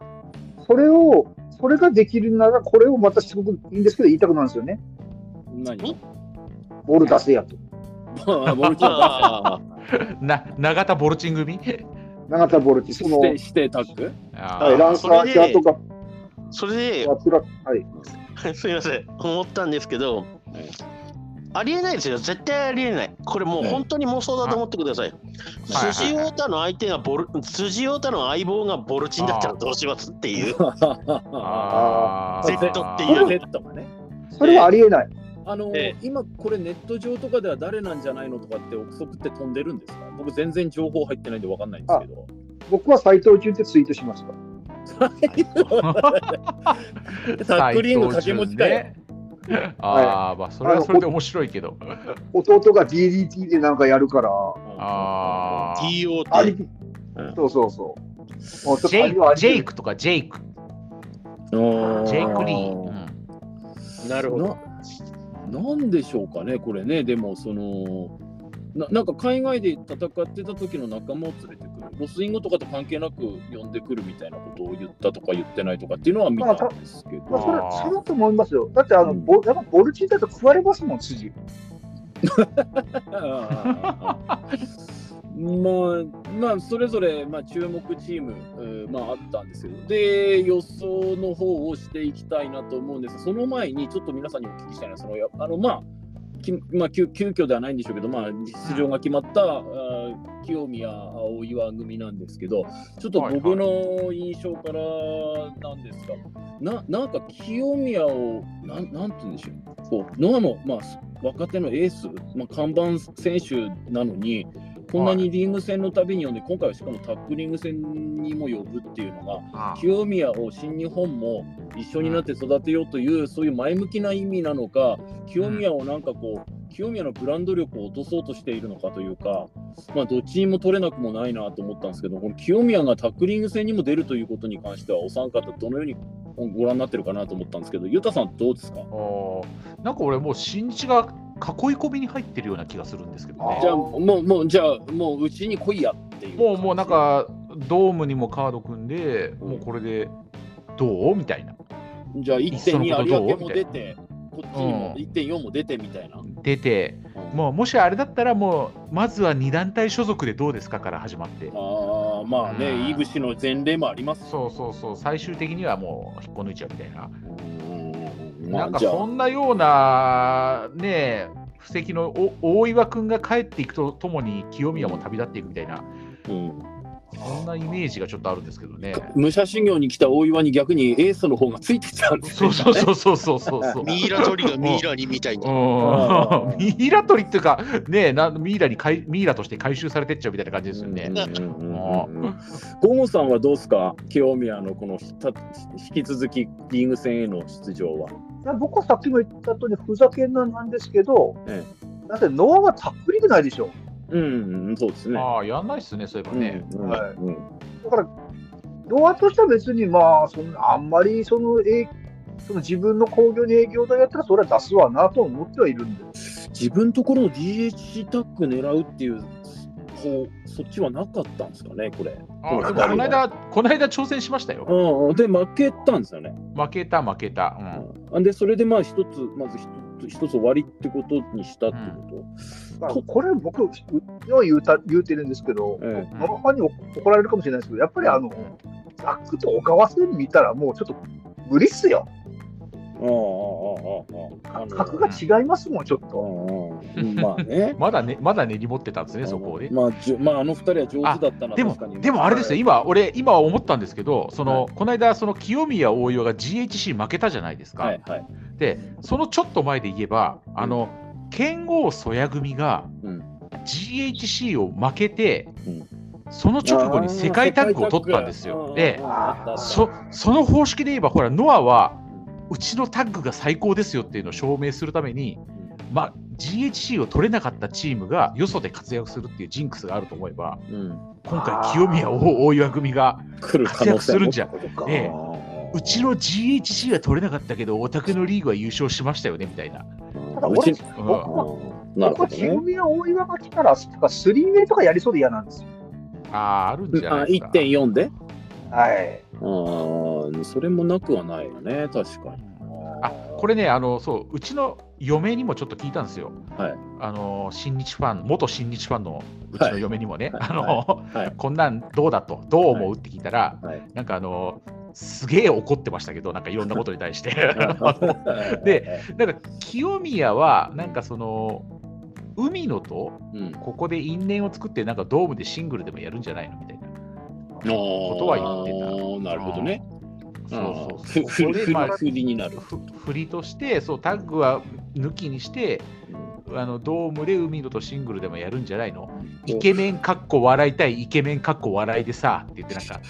それを、それができるなら、これをまたすごくいいんですけど、言いたくなるんですよね。何？ボール出せやと。まあボルチ [laughs] な永田ボルチン組？永田ボルチ、その、してしてタッグ？あはい、ランサーチャーとか、それで、はい。[laughs] すみません、思ったんですけど、ありえないですよ、絶対ありえない。これもう本当に妄想だと思ってください。はい辻太太の相手がボル、辻太太の相棒がボルチンだったらどうしますっていう、[laughs] あー Z っていう。Z がね。それはありえない。あのええ今これネット上とかでは誰なんじゃないのとかって憶測って飛んでるんですか？僕全然情報入ってないんで分かんないんですけど。僕は斎藤潤ってツイートしました。[laughs] タックリング掛け持ちかよ。ね。ああ、まあ、それはそれで面白いけど。弟が DDT でなんかやるから、ああ。りそうそうそう。ジェイク、ありはありジェイクとかジェイク。ジェイク・リー。うんなるほど。ななんでしょうかね、これね、でもそのな、なんか海外で戦ってた時の仲間を連れてくる、ロスインゴとかと関係なく呼んでくるみたいなことを言ったとか言ってないとかっていうのは見たんですけど、まあ、それあー。そうだと思いますよ。だってあの、うん。ボやっぱボルチンだと食われますもん、筋。[laughs] まあ、まあ、それぞれ、まあ、注目チーム、えーまあ、あったんですけど、で、予想の方をしていきたいなと思うんです。がその前に、ちょっと皆さんにお聞きしたいのは、そのやあのまあ、きまあ、急急遽ではないんでしょうけど、まあ、出場が決まった、あー清宮青岩組なんですけど、ちょっと僕の印象からなんですが、ななんか清宮を、なんなんて言うんでしょう、こうノアの、まあ、若手のエース、まあ、看板選手なのに、こんなにリング戦のたびに呼んで、今回はしかもタックリング戦にも呼ぶっていうのが、あ清宮を新日本も一緒になって育てようという、そういう前向きな意味なのか、清宮をなんかこう、清宮のブランド力を落とそうとしているのかというか、まあ、どっちにも取れなくもないなと思ったんですけど、この清宮がタックリング戦にも出るということに関しては、お三方、どのようにご覧になってるかなと思ったんですけど、ゆたさん、どうですか？なんか俺もう新日が囲い込みに入ってるような気がするんですけどね。じゃあ、もう、もう、じゃあ、もう、うちに来いやっていう。もうもうなん、かドームにもカード組んで、もうこれでどうみたいな。じゃあ、いっそのこと1.2どう有明も出て、こっちにもうん。1.4も出てみたいな。出てもうもしあれだったらもうまずは2団体所属でどうですかから始まって。ああ、まあね、うん。いぶしの前例もあります。そうそうそう。最終的にはもう引っこ抜いちゃうみたいな。うんなんかそんなようなね布石のお大岩君が帰っていくとともに清宮も旅立っていくみたいな、うんそんなイメージがちょっとあるんですけどね。武者修行に来た大岩に逆にエースの方がついてたんですそうそうそうそうそうそうそう。[laughs] ミイラ取りがミイラにみたい [laughs] ミイラ取りっていうか、ねなミイラにかいミイラとして回収されてっちゃうみたいな感じですよね。ゴゴさんはどうですか？清宮のこのひた引き続きリーグ戦への出場は。いや僕はさっきも言った通り、ふざけんななんですけど、えだってノアはたっぷりくないでしょ。うん、うん、そうですね。ああ、やんないっすね、そういえばね。うんはいうんだから、ノアとしては別に、まあ、そんなあんまりそのえその自分の興行に営業代やったら、それは出すわなと思ってはいるんで。自分ところの DH タッグ狙うっていう方そっちはなかったんですかね、これ。あでもこの間、この間挑戦しましたよ。うん、で、負けたんですよね。負けた、負けた。うんうん、で、それでまあ一つ、まず一つ一つ終わりってことにしたってこと？まあこれ、僕は言うた言うてるんですけど、えノアファンに怒られるかもしれないですけど、やっぱりあの、ザックと小川戦見たら、もうちょっと無理っすよ。ああ、ああ、ああ、ああ。格が違いますもん、ちょっと。まあ [laughs] ね。まだね、まだ根に持ってたんですね、そこをね。まあ、じゅまあ、あの二人は上手だったな、でも確かに、でもあれですよ、今、俺、今思ったんですけど、その、はこの間、その清宮大岩が GHC 負けたじゃないですか。はいはい。で、そのちょっと前で言えば、あの、剣豪曽谷組がうん GHC を負けて、うんその直後に世界タッグを取ったんですよ。で、そその方式で言えば、ほら、ノアは、うちのタッグが最高ですよっていうのを証明するために、まあ、GHC を取れなかったチームがよそで活躍するっていうジンクスがあると思えば、うん、今回、清宮大大岩組が、活躍するんじゃんもってことかええうちの GHC は取れなかったけど、お宅のリーグは優勝しましたよねみたいな。ただ俺うん僕は僕はなるほどね。清宮大岩が来たら、なんかスリーウェイとかやりそうで嫌なんですよ。ああ、あるんじゃあないですか。1.4ではい。ああ、それもなくはないよね、確かに。あこれねあのそう、うちの嫁にもちょっと聞いたんですよ。はいあの新日ファン、元新日ファンのうちの嫁にもね、はいあのはいこんなんどうだと、どう思うって聞いたら、はい。なんかあの、すげえ怒ってましたけど、なんかいろんなことに対して。[laughs] で、なんか清宮は、なんかその、海野とうん、ここで因縁を作って、なんかドームでシングルでもやるんじゃないのみたいな。ことは言ってた。なるほどね。そうふそうそう。ふふまあ振りになる。ふ振りとしてそうタッグは抜きにしてあのドームで海野とシングルでもやるんじゃないの？イケメンかっこ笑いたいイケメンかっこ笑いでさって言ってなんか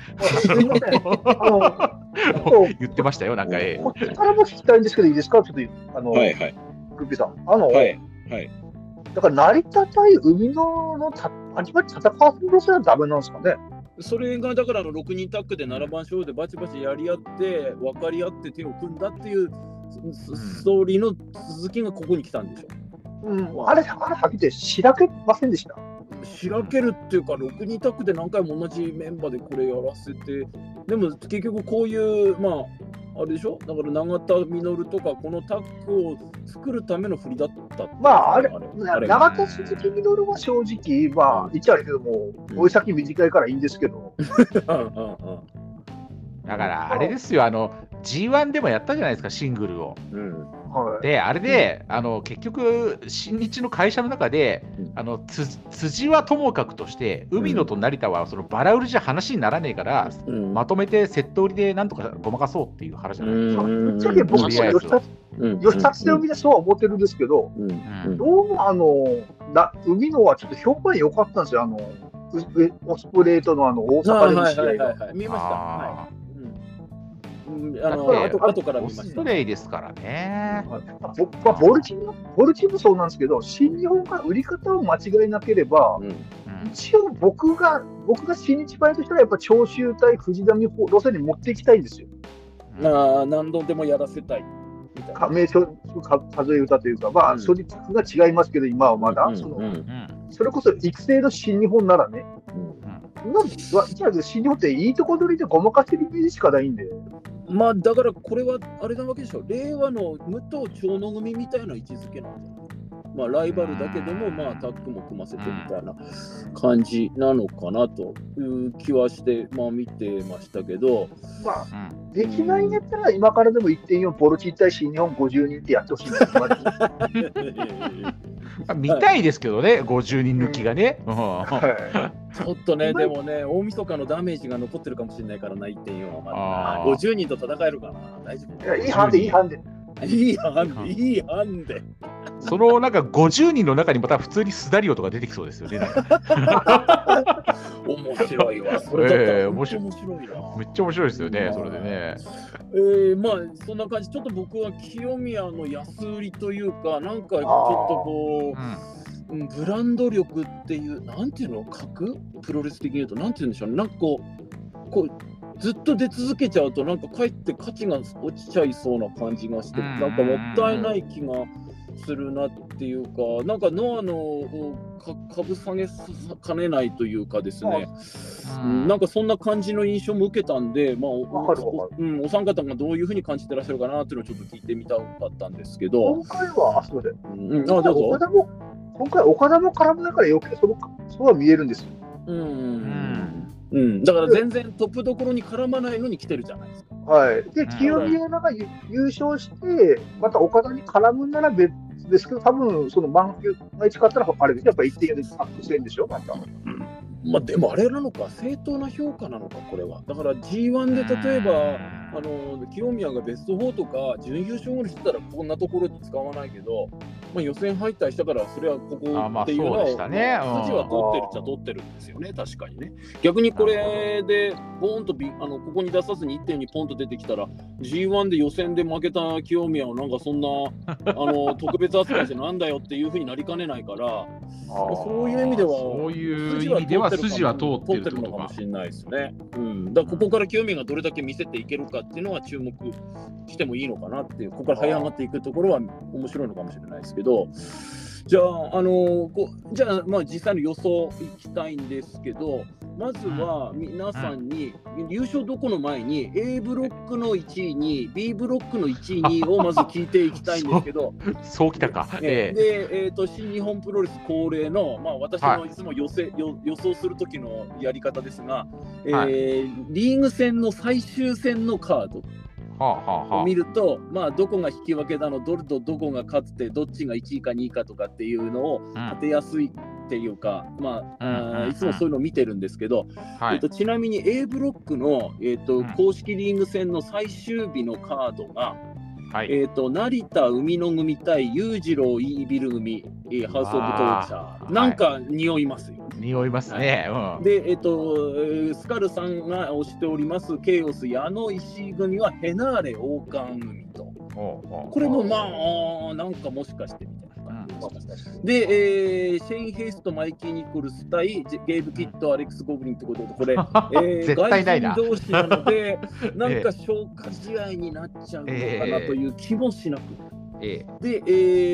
[laughs] 言ってましたよなんかえと、こっちからも聞きたいんですけど、いいですか？ちょっと、あの、はいはい。グッピーさん。あの、はい。はい。だから成り立たい海ののた、バチバチ戦わせるせはダメなんですかね？それがだからあの6人タッグで7番勝負でバチバチやり合って分かり合って手を組んだっていうスストーリーの続きがここに来たんでしょ。うん、あれ、あれはっきり言って、しらけませんでした？しらけるっていうか6人タッグで何回も同じメンバーでこれやらせてでも結局こういうまああれでしょ？だから永田実とかこのタッグを作るための振りだったまあ、あれ、あれ。長田鈴木みのるは正直、まあ、言っちゃあれけども、追い先短いからいいんですけど、[laughs] うんうんうん。だからあれですよあの G1 でもやったじゃないですかシングルを。うん。はい。であれで、あの結局新日の会社の中で、うん。あのつ辻はともかくとして海野と成田はそのバラ売りじゃ話にならねえから、うん。まとめてセット売りでなんとかごまかそうっていう話じゃないですか。ぶっちゃけ僕もとりあえず。吉田うん。吉田強みでそうは思ってるんですけど、うん。うんどうもあの、な海のはちょっと評判良かったんですよ、あの、オスプレイとのあの大阪での試合が。見ました。はあいうんうんあのだって後後から見オました。スプレイですからね。まあぼまあボルチもボルチもそうなんですけど、新日本が売り方を間違えなければ、うん。うん一応僕が、僕が新日バイとしたら、やっぱ長州対藤波路線に持っていきたいんですよ。ああ何度でもやらせたいみたいな。加盟書か数え歌というか、まあ、うん。それが違いますけど、今はまだ、うんそのうん。うんそれこそ育成の新日本ならね、うん。なんわじゃあ新日本っていいとこ取りでごまかしてるイメージしかないんで、まあだからこれはあれなわけでしょ。令和の武藤長野組みたいな位置づけなんじゃない？まあライバルだけでもまあタッグも組ませてみたいな感じなのかなという気はしてまあ見てましたけど、まあ、うんできないんやったら、今からでも1.4ボルチ1対新日本50人ってやってほしいんですよ。[laughs] まあ見たいですけどね、50人抜きがね。うんはちょっとね、でもね、大晦日のダメージが残ってるかもしれないからな、1.4はまだな。あー50人と戦えるかな、大丈いいやいいハンデ、いいハンデ。夫。いいハンデ、いいハンデ。そのなんか50人の中にまた普通にスダリオとか出てきそうですよね。[laughs] 面白いわ。[laughs] それええら本当面白い。めっちゃ面白いですよね、それでね。えー、まあそんな感じ、ちょっと僕は清宮の安売りというか、なんかちょっとこう、うんブランド力っていう、なんていうの、格？プロレス的に言うと、なんていうんでしょうね、なんかこう、こうずっと出続けちゃうと、なんかかえって価値が落ちちゃいそうな感じがして、うんなんかもったいない気がするなっていうか、なんかノアのか株下げかねないというかですね。うんなんかそんな感じの印象も受けたんで、まあおうん、お三方がどういうふうに感じてらっしゃるかなっていうのをちょっと聞いてみたかったんですけど、今回は、あ、すみません。うん、あどうぞ。岡田も、今回岡田も絡むだから余計その、そうは見えるんですよ。うんんうん、だから全然トップどころに絡まないのに来てるじゃないですか。はい。で、ん清宮が優優勝して、また岡田に絡むなら別ですけど、多分その満球が1勝ったら、あれですやっぱ1点でアップしてんでしょ、また。まあでもあれなのか、正当な評価なのか、これは。だから G1 で例えば、あの清宮がベスト4とか準優勝ぐらいしてたらこんなところに使わないけど、まあ、予選敗退したからそれはここあまあっていうのは、そうでしたね。うん。まあ筋は取ってるっちゃ取ってるんですよね、確かにね。逆にこれでボーンとビあのここに出さずに1.2ポンと出てきたら G1 で予選で負けた清宮をなんかそんな [laughs] あの特別扱いしてなんだよっていうふうになりかねないから、そういう意味ではそういう意味では筋は通ってるってことかのかもし。れないですね。うん、だここから清宮がどれだけ見せていけるかっていうのは注目してもいいのかなっていう、ここから這い上がっていくところは面白いのかもしれないですけど、じゃあ、あのこうじゃあ、まあ、実際の予想いきたいんですけど、まずは皆さんに、優勝どこの前に A ブロックの1位に B ブロックの1位2位をまず聞いていきたいんですけど、そうきたか。ええ。えで、えー、と新日本プロレス恒例の、まあ、私のい。つも予せ、よ予想する時のやり方ですが、えーはリーグ戦の最終戦のカードを見ると、まあ、どこが引き分けだの、どれとどこが勝って、どっちが1位か2位かとかっていうのをあ。当てやすいっていうか、まあうんうんうん。いつもそういうのを見てるんですけど、はい。えー、とちなみに A ブロックの、えーとうん。公式リーグ戦の最終日のカードが、はい。えー、と成田海野組対裕次郎イービル組、えーハウス・オブ・トーチャわーー、なんか匂いますよ。匂いますね。うん。で、えっ、ースカルさんが推しております、ケイオス矢野石井組はヘナーレ王冠組と。おうおうこれもまあ、なんかもしかしてみたいなですで、えーシェイン・ヘイスとマイキー・ニコルス対ジェゲイブ・キット、アレックス・ゴブリンってことで、これ、えー [laughs] 絶対ないな。外人同士なので、[laughs] なんか消化試合になっちゃうのかなという気もしなく。ええで、え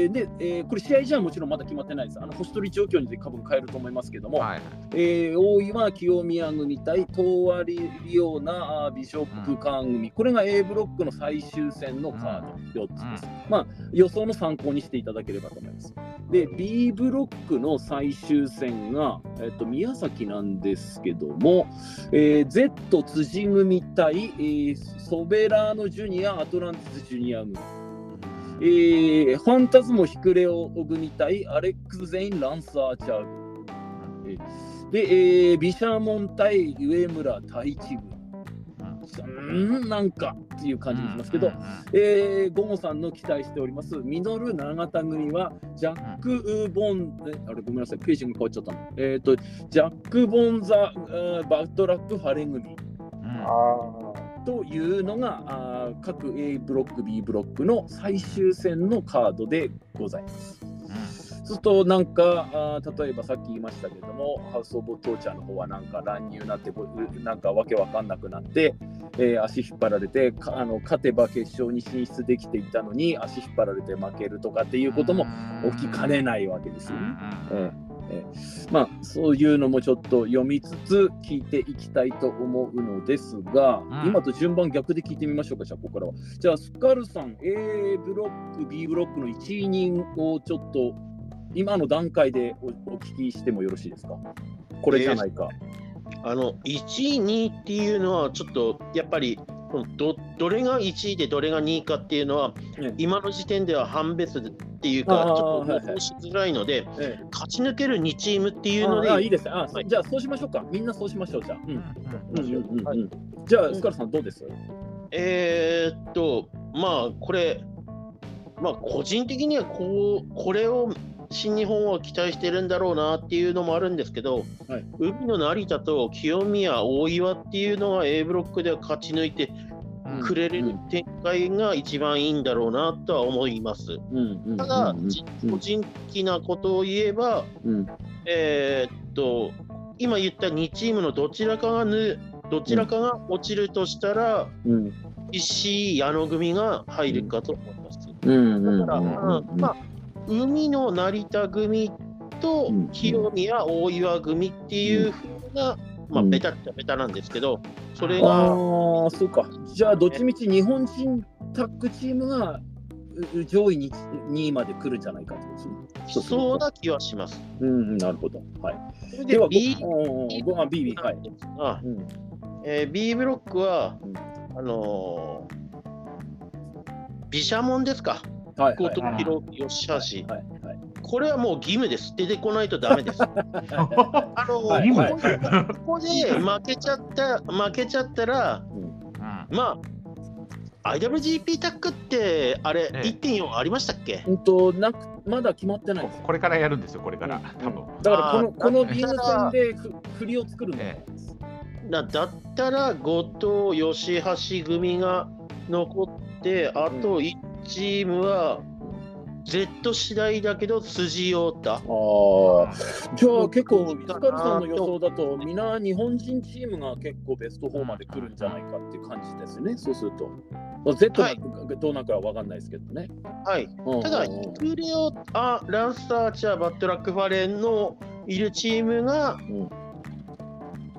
ーでえーこれ試合じゃもちろんまだ決まってないです。あの星取り状況にて多分変えると思いますけども、はい。えー大井は清宮組対東和リオーナビショップカーン組、これが A ブロックの最終戦のカード4つです。まあ予想の参考にしていただければと思います。で B ブロックの最終戦が、えっと宮崎なんですけども、えー Z 辻組対、えーソベラーノジュニアアトランティスジュニア組。えーファンタズモヒクレオ組対アレックス・ゼイン・ランサー・チャー組。えーで、えービシャーモン対上村太一組。うーん、なんかっていう感じがしますけど、えーゴモさんの期待しております、ミノル永田組は、ジャック・ボン、えあれ、ごめんなさい、ページが変わっちゃったの。えっ、と、ジャック・ボンザ・バットラック・ファレン組。うんあというのがあー各 A ブロック B ブロックの最終戦のカードでございます。そうするとなんかあー例えばさっき言いましたけどもハウス・オブ・トーチャーの方はなんか乱入になってなんかわけわかんなくなって、えー足引っ張られてかあの勝てば決勝に進出できていたのに足引っ張られて負けるとかっていうことも起きかねないわけですよね。ええええまあそういうのもちょっと読みつつ聞いていきたいと思うのですが、うん今と順番逆で聞いてみましょうかじゃあここからは。じゃあスカルさん A ブロック B ブロックの一位人をちょっと今の段階でおお聞きしてもよろしいですか？これじゃないか。あの1位、2位っていうのは、ちょっとやっぱりど、どれが1位でどれが2位かっていうのは、ね今の時点では判別っていうか、ちょっとはいはい。予想しづらいので、ええ。勝ち抜ける2チームっていうので、ああいいですね。あ、はいじゃあそうしましょうか。みんなそうしましょうじゃあ。うん。うんうんうん。はいうんじゃあスカルさんどうです、えーっと、まあ、これ、まあ、個人的にはこう、これを新日本は期待してるんだろうなっていうのもあるんですけど、はい。海の成田と清宮、大岩っていうのは A ブロックでは勝ち抜いてくれる展開が一番いいんだろうなとは思います。ただ、個人的なことを言えば、うん。えーっと、今言った2チームのどちらかがぬ、どちらかが落ちるとしたら、うん。石井矢野組が入るかと思います。だから、まあまあ、海の成田組とうん清宮大岩組っていうふうな、まあ、うんベタっちゃベタなんですけど、それあが、あ、そうか。じゃあ、どっちみち日本人タッグチームが上位に2位まで来るんじゃないかと。そうそうな気はします。うんうん、なるほど。はい。では、で B B、B、はい。あうんえー B ブロックは、うんあのー、毘沙門ですか、はい。高はい吉橋、はい。はい。これはもう義務です。出てこないとダメです。[laughs] あのーはい義務？ここここで負けちゃった、負けちゃったら、まあ、IWGP タックって、あれ、ええ1.4ありましたっけ？うんと、なく、まだ決まってない。これからやるんですよ、これから、多分だから、この、このビーム戦でふ振りを作るんだと思います。だだったら、後藤、吉橋組が残って、あと1チームは、Z 次第だけど、筋太田。ああ、じゃあ結構、スカルさんの予想だと、みんな日本人チームが結構ベスト4まで来るんじゃないかっていう感じですね、そうすると。まあ Z がはいどうなるかは分かんないですけどね。はい、うんただ、クレオあ、ランスターチャー、バットラックファレンのいるチームがうん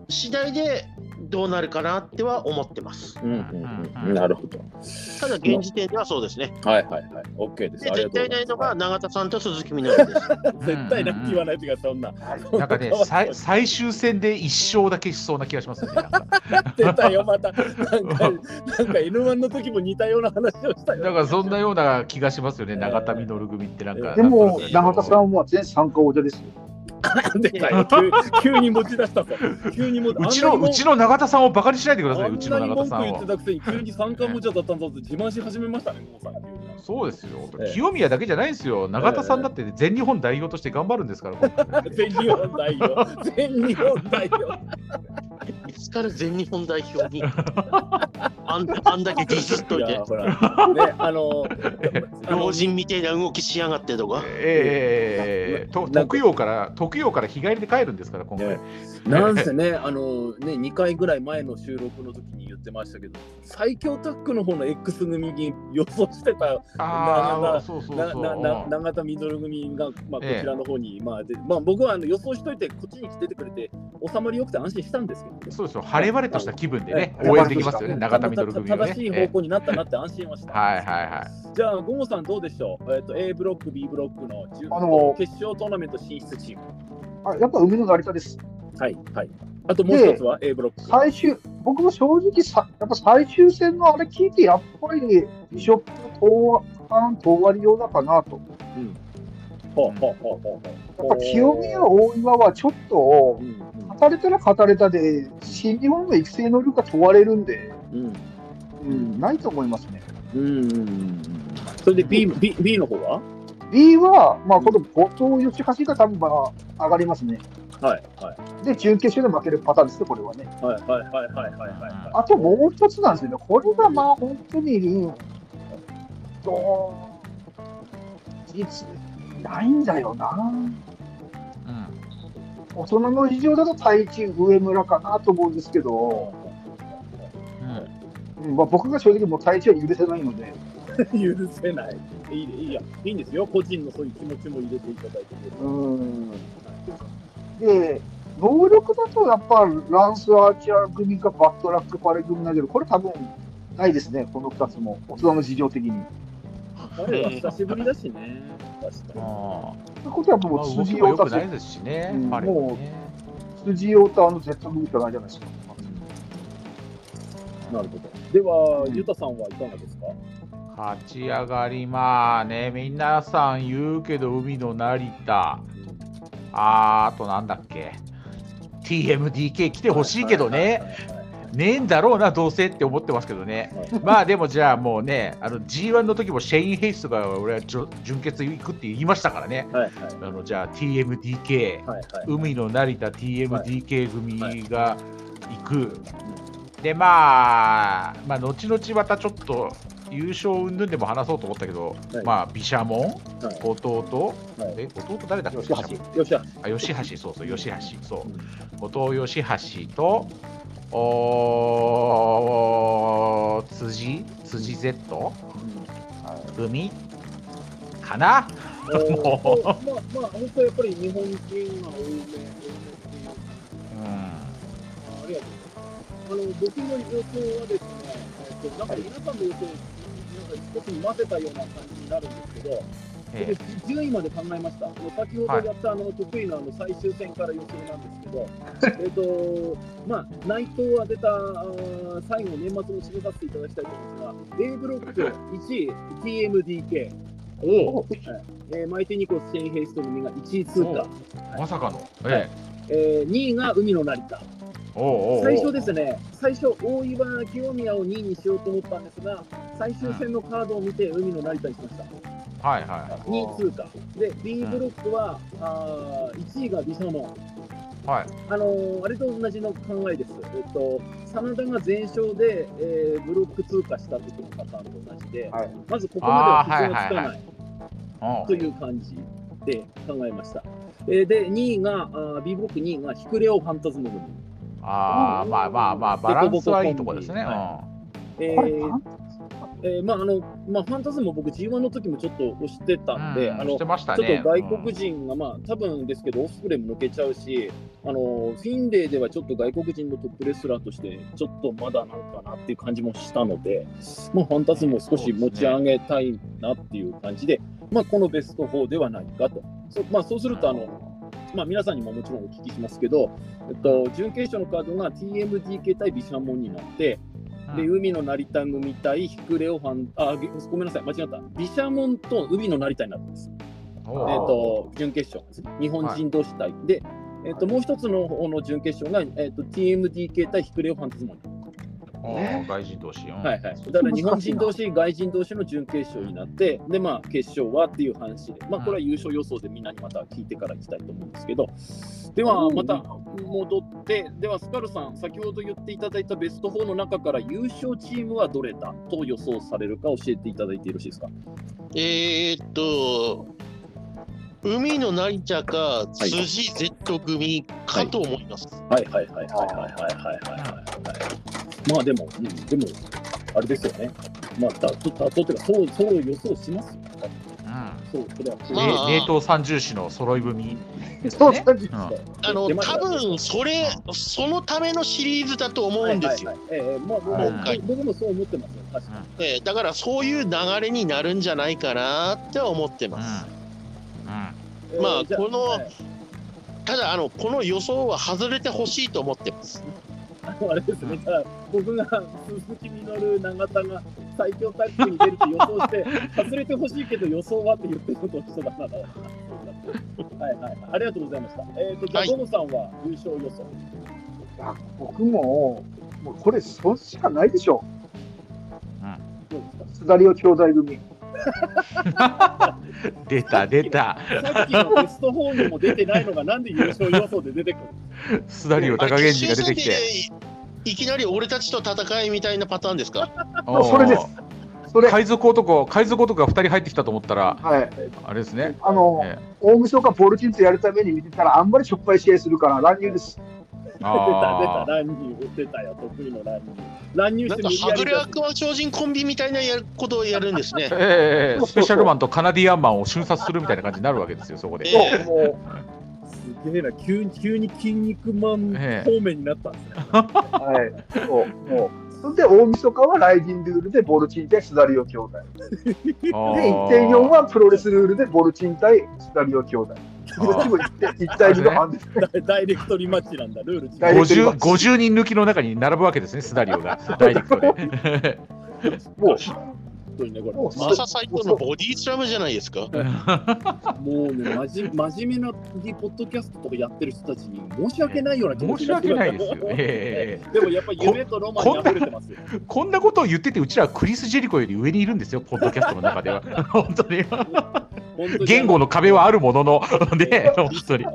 次第でどうなるかなっては思ってます。うんうんうんなるほど。ただ、現時点ではそうですね。はいはいはい。OK です。でありがとうご絶対ないの。が永田さんと鈴木みのりです。[laughs] 絶対な言わないでください、そんな。なんかね、[laughs] 最最終戦で一勝だけしそうな気がしますよね。なんか出たよ、また。なんか、なんか N1 の時も似たような話をしたよ。だからそんなような気がしますよね、永田稔組ってなんか。でも永田さんは全参加王者ですよ。出たよ急急に持ち出したぞ。急にもうちのうちの永田さんをバカにしないでください、うちの永田さん言って。たくせに急に参加無茶だったんだって自慢し始めましたね、そうですよええ。清宮だけじゃないんですよ。永田さんだって全日本代表として頑張るんですから。[laughs] 全日本代表。全日本代表。いつから全日本代表に？あん [laughs] あんだけディスっといてほら。ね、あの、[laughs] 老人みたいな動きしやがってとか。ええと特養から特養から日帰りで帰るんですから今回。ねなんせね、あのね、2回ぐらい前の収録の時に言ってましたけど、最強タッグの方の X 組に予想してたあなあそうそうなそう。なな永田稔組が、まあ、こええちらの方に、まあでまあ、僕はあの予想しといて、こっちに来ててくれて、収まりよくて安心したんですけどね、そうですよ。晴れ晴れとした気分でね、ええ応援できますよね、永田ね。正しい方向になったなって安心はした。はいはいはい。じゃあ、ゴモさんどうでしょう、えっと A ブロック、B ブロックの10あの決勝トーナメント進出チーム。あやっぱ海の成田です。はい、はい。あともう一つは A ブロック。最終、僕も正直さ、やっぱ最終戦のあれ聞いて、やっぱりビショップ東湾東割用だかなと。うんほうほうほうほうやっぱ清宮、大岩はちょっとう、ん語れたら語れたで、新日本の育成能力が問われるんで、うんうん、ないと思いますね。うんそれで B, B, B の方は？B は、まあ、この後藤義橋が多分まあ上がりますね。はいはいで、準決勝で負けるパターンですね、これはね。はいはいはいはいはいはあともう一つなんですよね、これがまあ本当に、うんと、実、ないんだよな。うん大人の事情だと太一上村かなと思うんですけど、まあ、僕が正直もう太一は許せないので、い。[laughs] 許せない。いいいいやいいんですよ。個人のそういう気持ちも入れていただいて。うん。で、能力だとやっぱランス・アーチャー組かバットラック・パレ組だけど、これ多分ないですね、この2つも、大人の事情的に。彼は久しぶりだしね。確かに。あということはもう辻太田すしねうん。辻太田の Z ムーしかないじゃないですか。なるほど。では、ゆたさんはいかがですか？勝ち上がり、まあね、皆さん言うけど、海の成田、あーあとなんだっけ、TMDK 来てほしいけどね。ねえんだろうな、どうせって思ってますけどね。まあでもじゃあもうね、あの G1 の時もシェイン・ヘイストが俺は準決行くって言いましたからね。はいはいあのじゃあ TMDK、はいはい。海の成田 TMDK 組が行く。でまあ、まあ、後々またちょっと優勝云々でも話そうと思ったけど、はい。まあ、毘沙門、はい。弟、はい。え弟誰だっけ？吉橋。吉橋、そうそう、吉橋、そう。うん。後藤吉橋と、おー辻、辻 Z 組かな？[laughs] もう。まあまあ、本当やっぱり日本人が多いう。の、僕の予想はですね、えっと、なんか皆さんの予想、なんか少し混ぜたような感じになるんですけど、えで順位まで考えました。あの先ほどやった、あの得意なあの最終戦から予想なんですけど、[laughs] えっと、まあ、内藤は出た最後、年末も締めさせていただきたいと思うんですが、A ブロック1位、TMDK、おお、えーマイティニコス・シェイン・ヘイスト組が1位通過、まさかの。ええ。ー2位が海の成田。えおうおうおう最初ですね、最初、大岩清宮を2位にしようと思ったんですが、最終戦のカードを見て、海の成田にしました。はいは2位通過。で、B ブロックは、あー1位がビシャモン。い。はい。あのーあれと同じの考えです。えっと、真田が全勝で、えーブロック通過した時のパターンと同じで、はいまずここまでは傷がつかないはいおうという感じで考えました。えーで、2位が、あー B ブロック2位がヒクレオ・ファンタズム組。ああ、まあまあまあ、バランスはいいとこですね。はえーえーまああのまあ、ファンタズムも僕 G1 の時もちょっと推してたんで、うんあのしてましたちょっね。と外国人が、まあ多分ですけど、オフスプレイも抜けちゃうし、あのフィンレイではちょっと外国人のトップレスラーとして、ちょっとまだなんかなっていう感じもしたので、まあ、ファンタズムを少し持ち上げたいなっていう感じで、まあ、このベスト4ではないかと。そまあ、そうするとあの、まあ、皆さんにももちろんお聞きしますけど、えっと、準決勝のカードが TMDK 対ビシャモンになって、うん。で海の成田組対ヒクレオファン、あ、ごめんなさい、間違った。ビシャモンと海の成田になるんです。えー、と準決勝ですね、日本人同士対、で、えー、ともう一つの方の準決勝が、えー、と TMDK 対ヒクレオファンタズモン、おう外人同士。うんはいはい、だから日本人同士、外人同士の準決勝になって、でまあ、決勝はっていう話で、まあ、これは優勝予想でみんなにまた聞いてからいきたいと思うんですけど、ではまた戻って、ではスカルさん、先ほど言っていただいたベスト4の中から優勝チームはどれだと予想されるか教えていただいてよろしいですか？えーっと、海の成田かい辻 Z 組かと思います。はいはいはいはいはいはいはいはいはい。まあでも、うん、でも、あれですよね。まあ、だと、だとっていうか、そう、そう予想しますよ。うんそう、それは。まあれ冷凍三重視の揃い踏み。そうそううんあの、多分それ、そのためのシリーズだと思うんですよ。はいはいはいええまあ、僕もはい僕もそう思ってますよ。確かに。えーだからそういう流れになるんじゃないかなって思ってます。うんまあこのはいただあの、この予想は外れてほしいと思ってます。あれですね、ただ僕が鈴木みのる、永田が最強タッグに出るって予想して、[laughs] 外れてほしいけど予想はって言ってるのと一緒だな。はいはいはい。ありがとうございました。えっ、と、じゃあ、はいゴムさんは優勝予想。あ僕も、もうこれ、そしかないでしょどうですかう。すだりを兄弟組。[laughs] 出た、出た。さっきのベスト4にも出てないのがなんで優勝予想で出てくるスダリオ、高源氏が出てきて。いきなり俺たちと戦いみたいなパターンですか？[laughs] それです。それ、海賊男、海賊男が2人入ってきたと思ったら、はい。あれですね。あの、え大晦日ボルチンとやるために見てたら、あんまりしょっぱい試合するから乱入です。出た出たあー乱入出たよ得意の乱入乱入しなんかて無理やりはぐれ悪魔超人コンビみたいなやることをやるんですね。ええ [laughs] スペシャルマンとカナディアンマンを瞬殺するみたいな感じになるわけですよ、そこで。ええもう、すげえな急に急に筋肉マンええ方面になったんですね、はい。そう、もう。それで大晦日はライジンルールでボルチン対スダリオ兄弟。で、1.4はプロレスルールでボルチン対スダリオ兄弟。どっちも 1, 対2のハンデですね。[laughs] ダダイレクトリマッチなんだルール違うダイレクトリマ 50, ッチ50人抜きの中に並ぶわけですね、スダリオが。ダイレクトで。もう、本当にねこれマササイトのボディスラムじゃないですか？もうねまじ真面目なポッドキャストとかやってる人たちに申し訳ないような気持ち申し訳ないですよ。えでもやっぱり夢とロマンに溢れてますよこんなことを言ってて、うちらはクリス・ジェリコより上にいるんですよ、ポッドキャストの中では。[laughs] 本当に。言語の壁はあるものの、[laughs] ね、本当に。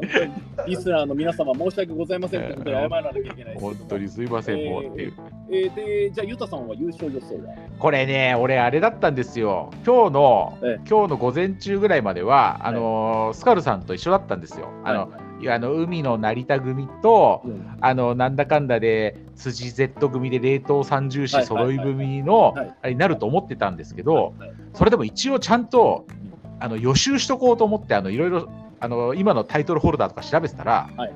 リスナーの皆様申し訳ございませんってことで謝らなきゃいけない本当にすいません、もうっていう。えーでじゃあユタさんは優勝予想は？これね、俺、あれだったんですよ。今日の、え今日の午前中ぐらいまでは、あのースカルさんと一緒だったんですよ。あの、い。やあの海の成田組と、うん。あのなんだかんだで辻 Z 組で冷凍三重視揃い踏みのはい。あれになると思ってたんですけど、はい。それでも一応ちゃんとあの予習しとこうと思ってあのいろいろあの今のタイトルホルダーとか調べてたら、はい。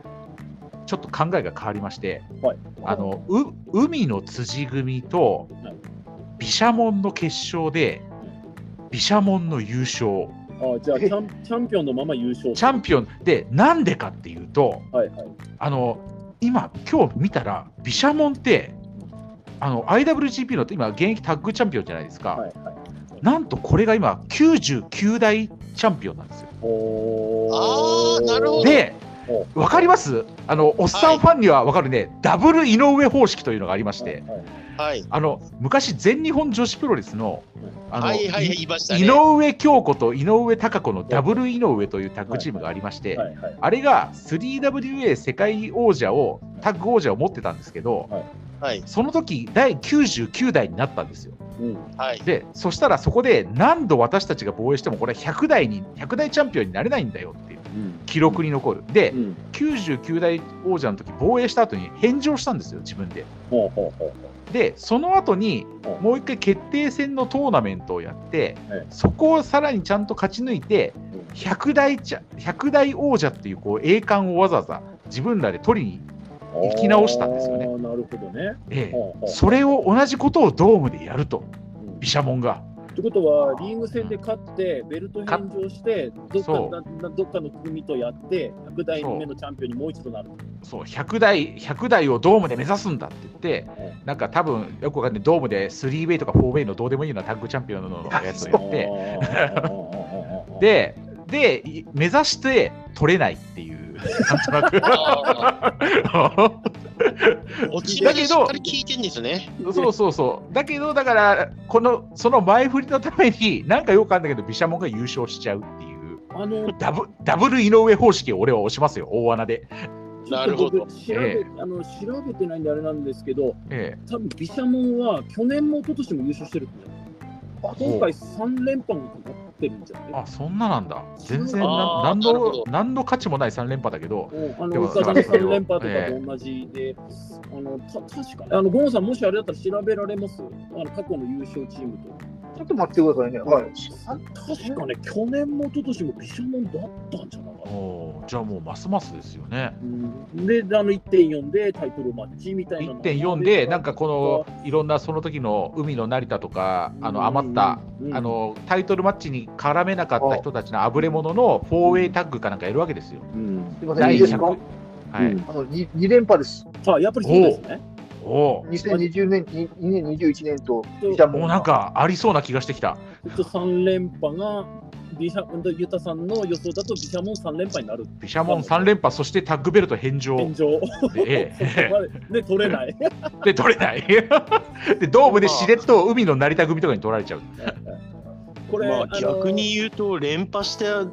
ちょっと考えが変わりましてはい。あのう海の辻組とはい毘沙門の決勝で毘沙門の優勝。あじゃあチャンチャンピオンのまま優勝。チャンピオン。でなんでかっていうとはいはい。あの今今日見たら毘沙門ってあの IWGP の今現役タッグチャンピオンじゃないですか、はいはい。なんとこれが今99代チャンピオンなんですよ。おあーなるほど。でお。わかります？あのおっさんファンにはわかるね、ダブル井上方式というのがありまして。はい。あの昔全日本女子プロレスのあの。井上京子と井上貴子のダブル井上というタッグチームがありまして、はいはいあれが 3WA 世界王者をタッグ王者を持ってたんですけど、はい。その時第99代になったんですよ。うんはい。で、そしたらそこで何度私たちが防衛してもこれ100代に100代チャンピオンになれないんだよっていううん記録に残る。でう、ん99代王者の時防衛した後に返上したんですよ、自分で。ほうほうほうで、その後にうんもう一回決定戦のトーナメントをやってええ、そこをさらにちゃんと勝ち抜いて、100代ちゃ100代王者っていうこう栄冠をわざわざ自分らで取りに、ほう生き直したんですよね。なるほどね。ええ。それを同じことをドームでやると、うん。毘沙門が。ってことは、リーグ戦で勝って、ベルト返上して、どっかどっかの組とやって、100代目のチャンピオンにもう一度なる。そう。100代 ,100 代をドームで目指すんだって言って、なんか多分よくわかんない、ドームで3ウェイとか4ウェイのどうでもいいようなタッグチャンピオンのやつをやって、で、で、目指して取れないっていう、なんとなく。落ちまでしっかり聞いてんですね。そうそうそう。だけど、だから、このその前振りのために、なんかよくあるんだけど、毘沙門が優勝しちゃうっていう、あの、ダブダブル井上方式を俺は押しますよ、大穴で。なるほど調べ、ええあの調べてないんであれなんですけど、ええ多分毘沙門は去年も一昨年も優勝してるってあ今回3連覇になってるんじゃない？え、あ、そんななんだ。全然何の何の価値もない3連覇だけど、あの岡田の3連覇とかえと同じで、あのた確かに、あのゴンさん、もしあれだったら調べられます？あの過去の優勝チームと。ちょっと待ってくださいね。はい。確かね、去年も一昨年も毘沙門だったんじゃなかった。おーじゃあもうますますですよね。うんで、あの1.4でタイトルマッチみたいなのが。1.4で、なんかこのいろんなその時の海の成田とか、あの余った、うんあのタイトルマッチに絡めなかった人たちのあぶれ者の4ウェイタッグかなんかやるわけですよ。うん、すみません、い第いですか？100。はい。うんあの 2, 2連覇です。あ、やっぱりそうですね。おー2020年、2年21年と、もうなんかありそうな気がしてきた。えっと、3連覇が、ビシャユタさんの予想だと、ビシャモン3連覇になる。毘沙門3連覇、そしてタッグベルト返上現状。で、で [laughs] で、取れない。え [laughs] で取れない。[laughs] で、ドームでしれっと海の成田組とかに取られちゃう。これ、まあ逆に言うと、連覇した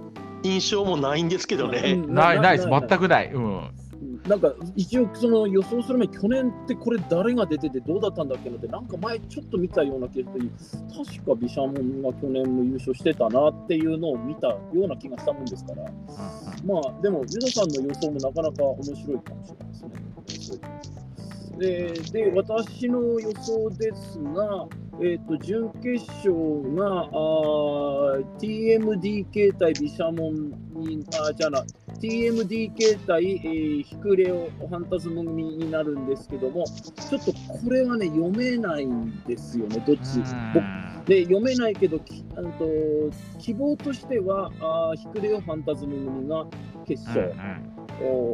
印象もないんですけどね。うんないないです、な全くない。うん。なんか一応その予想する前去年ってこれ誰が出ててどうだったんだっけなってなんか前ちょっと見たような気がして確かビシャモンが去年も優勝してたなっていうのを見たような気がしたもんですからまあでもユダさんの予想もなかなか面白いかもしれないですね。でで私の予想ですが、えー、と準決勝があー TMDK 対ビシャモンにあじゃあな TMDK 対、えーヒクレオファンタズム組になるんですけどもちょっとこれはね読めないんですよねどっち？僕で読めないけどきあのと希望としてはあーヒクレオファンタズム組が決勝、お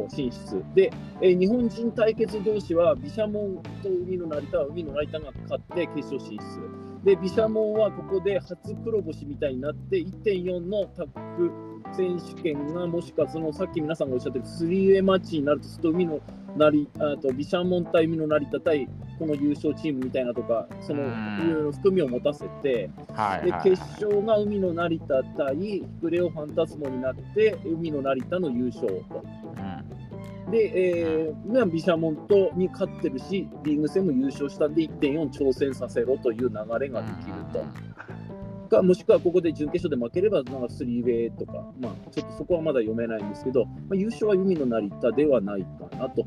進出。で、えー日本人対決同士は毘沙門と海の成田は海の成田が勝って決勝進出。で毘沙門はここで初黒星みたいになって1.4のタッグ選手権がもしかそのさっき皆さんがおっしゃってる 3way マッチになるとすると海の成あと毘沙門対海の成田対この優勝チームみたいなとかそのうん。いう含みを持たせてではいはい。決勝が海の成田対ヒクレオファンタスモになって海の成田の優勝と。で、えーまあビシャモンとに勝ってるし、リーグ戦も優勝したんで、1.4挑戦させろという流れができると。かもしくはここで準決勝で負ければ、なんか3ウェイとか、まあ、ちょっとそこはまだ読めないんですけど、まあ、優勝は海の成田ではないかなと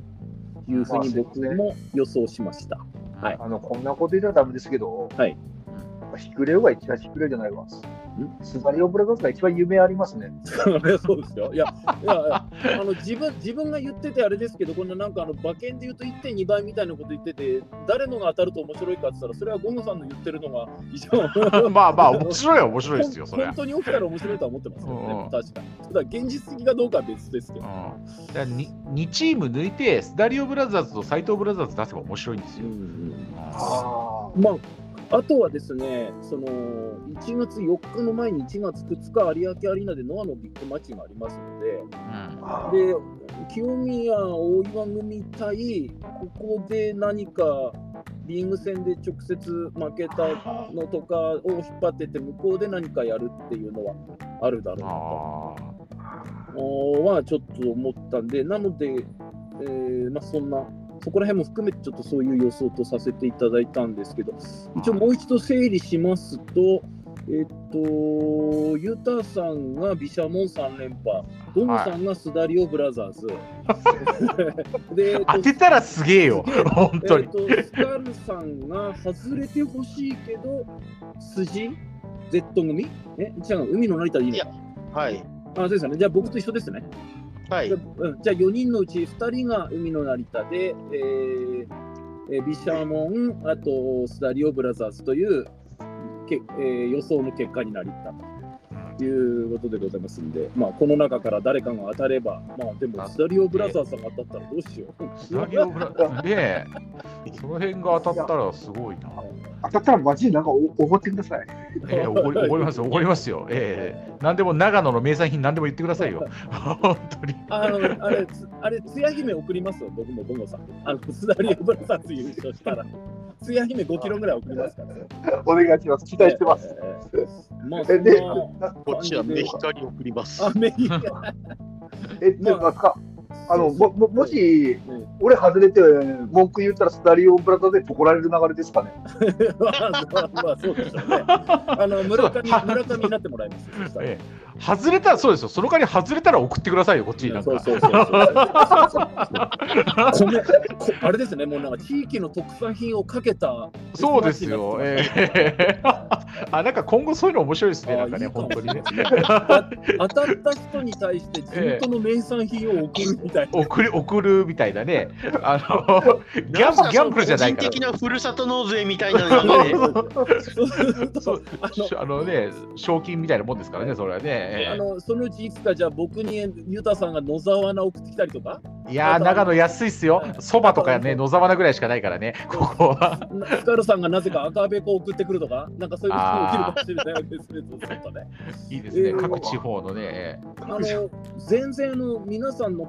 いうふうに僕も予想しました。はいあの、こんなこと言ったらダメですけど、はいヒクレオが一番ヒクレオじゃないわ。スザリオブラザーズが一番夢ありますね。そうですよ。いや、いやあの自分自分が言っててあれですけど、こんななんかあの馬券で言うと1.2倍みたいなこと言ってて、誰のが当たると面白いかって言ったら、それはゴムさんの言ってるのが一番まあまあ、面白いは面白いですよ、それ。本当に起きたら面白いとは思ってますようんね、確かに。ただ、現実的かどうかは別ですけど。うん、だからに2チーム抜いて、スダリオブラザーズと斎藤ブラザーズ出せば面白いんですよ。あまあ、あとはですね、その1月4日の前に1月2日、有明アリーナでノアのビッグマッチがありますので、あで清宮、大岩組対、ここで何かリーグ戦で直接負けたのとかを引っ張ってって、向こうで何かやるっていうのはあるだろうなと。はちょっと思ったんで、なので、えーまあ、そんな、そこら辺も含めてちょっとそういう予想とさせていただいたんですけど、一応もう一度整理しますと、えっと、ユタさんがビシャモン3連覇、ドムさんがスダリオブラザーズ。[laughs] で、えっと当てたらすげえよ、本当に。えっと、スカルさんが外れてほしいけど、筋 ?Z 組？え違う、海の成田でいいの？いやはい。あ、そうですよね。じゃあ僕と一緒ですね。はい。じゃあ4人のうち2人が海の成田で、えーえービシャモン、あとスダリオブラザーズというけ、えー予想の結果になりたということでございますんで、まあ、この中から誰かが当たれば、まあ、でもスダリオブラザーズさんが当たったらどうしよう。スダリオブラで、その辺が当たったらすごいな。当たったらマジでなんかおおごってください。えー、おごりおごりますよ、おごりますよ。ええ何でも長野の名産品、何でも言ってくださいよ。[laughs] 本当に。あのあれ、つあれ、つや姫送りますよ、僕も、ボンゴさん。あの、スダリオブラザーズ優勝したら。つや姫5キロぐらい送りますから。お願いします。期待してます。えー。まあ、で、こっちはメヒカリ送ります。アメリ [laughs] カ。え、ちょっとなんか、あの、も、ももし、うん俺外れて文句言ったらスタリオブラザーズで怒られる流れですかね。[laughs] まあ、まあ、まあ、そうでしょうね。あの、村上、村上になってもらいます [laughs] 外れたらそうですよ。その代わり外れたら送ってくださいよ、こっちになんか。あれですね、もうなんか地域の特産品をかけた。そうですよ。ええ [laughs] あ、なんか今後そういうの面白いですね、なんかね、あいいかも本当にね。あ当たった人に対して地元の名産品を送るみたいな。送る送るみたいなね。あの [laughs] ギャンブギャンブルじゃないから。的なふるさと納税みたいなあのね、賞金みたいなもんですからね、それはね。えあのそのうちいつかじゃあ僕にユタさんが野沢菜送ってきたりとか、えいやー、長野安いっすよ。そばとかね、野沢菜ぐらいしかないからね、ここは。なスカルさんがなぜか赤べこを送ってくるとか、なんかそういうことも起きるかもしれないわけですね、そうするとね。いいですね、えー各地方のね。ええあの全然あの皆さんの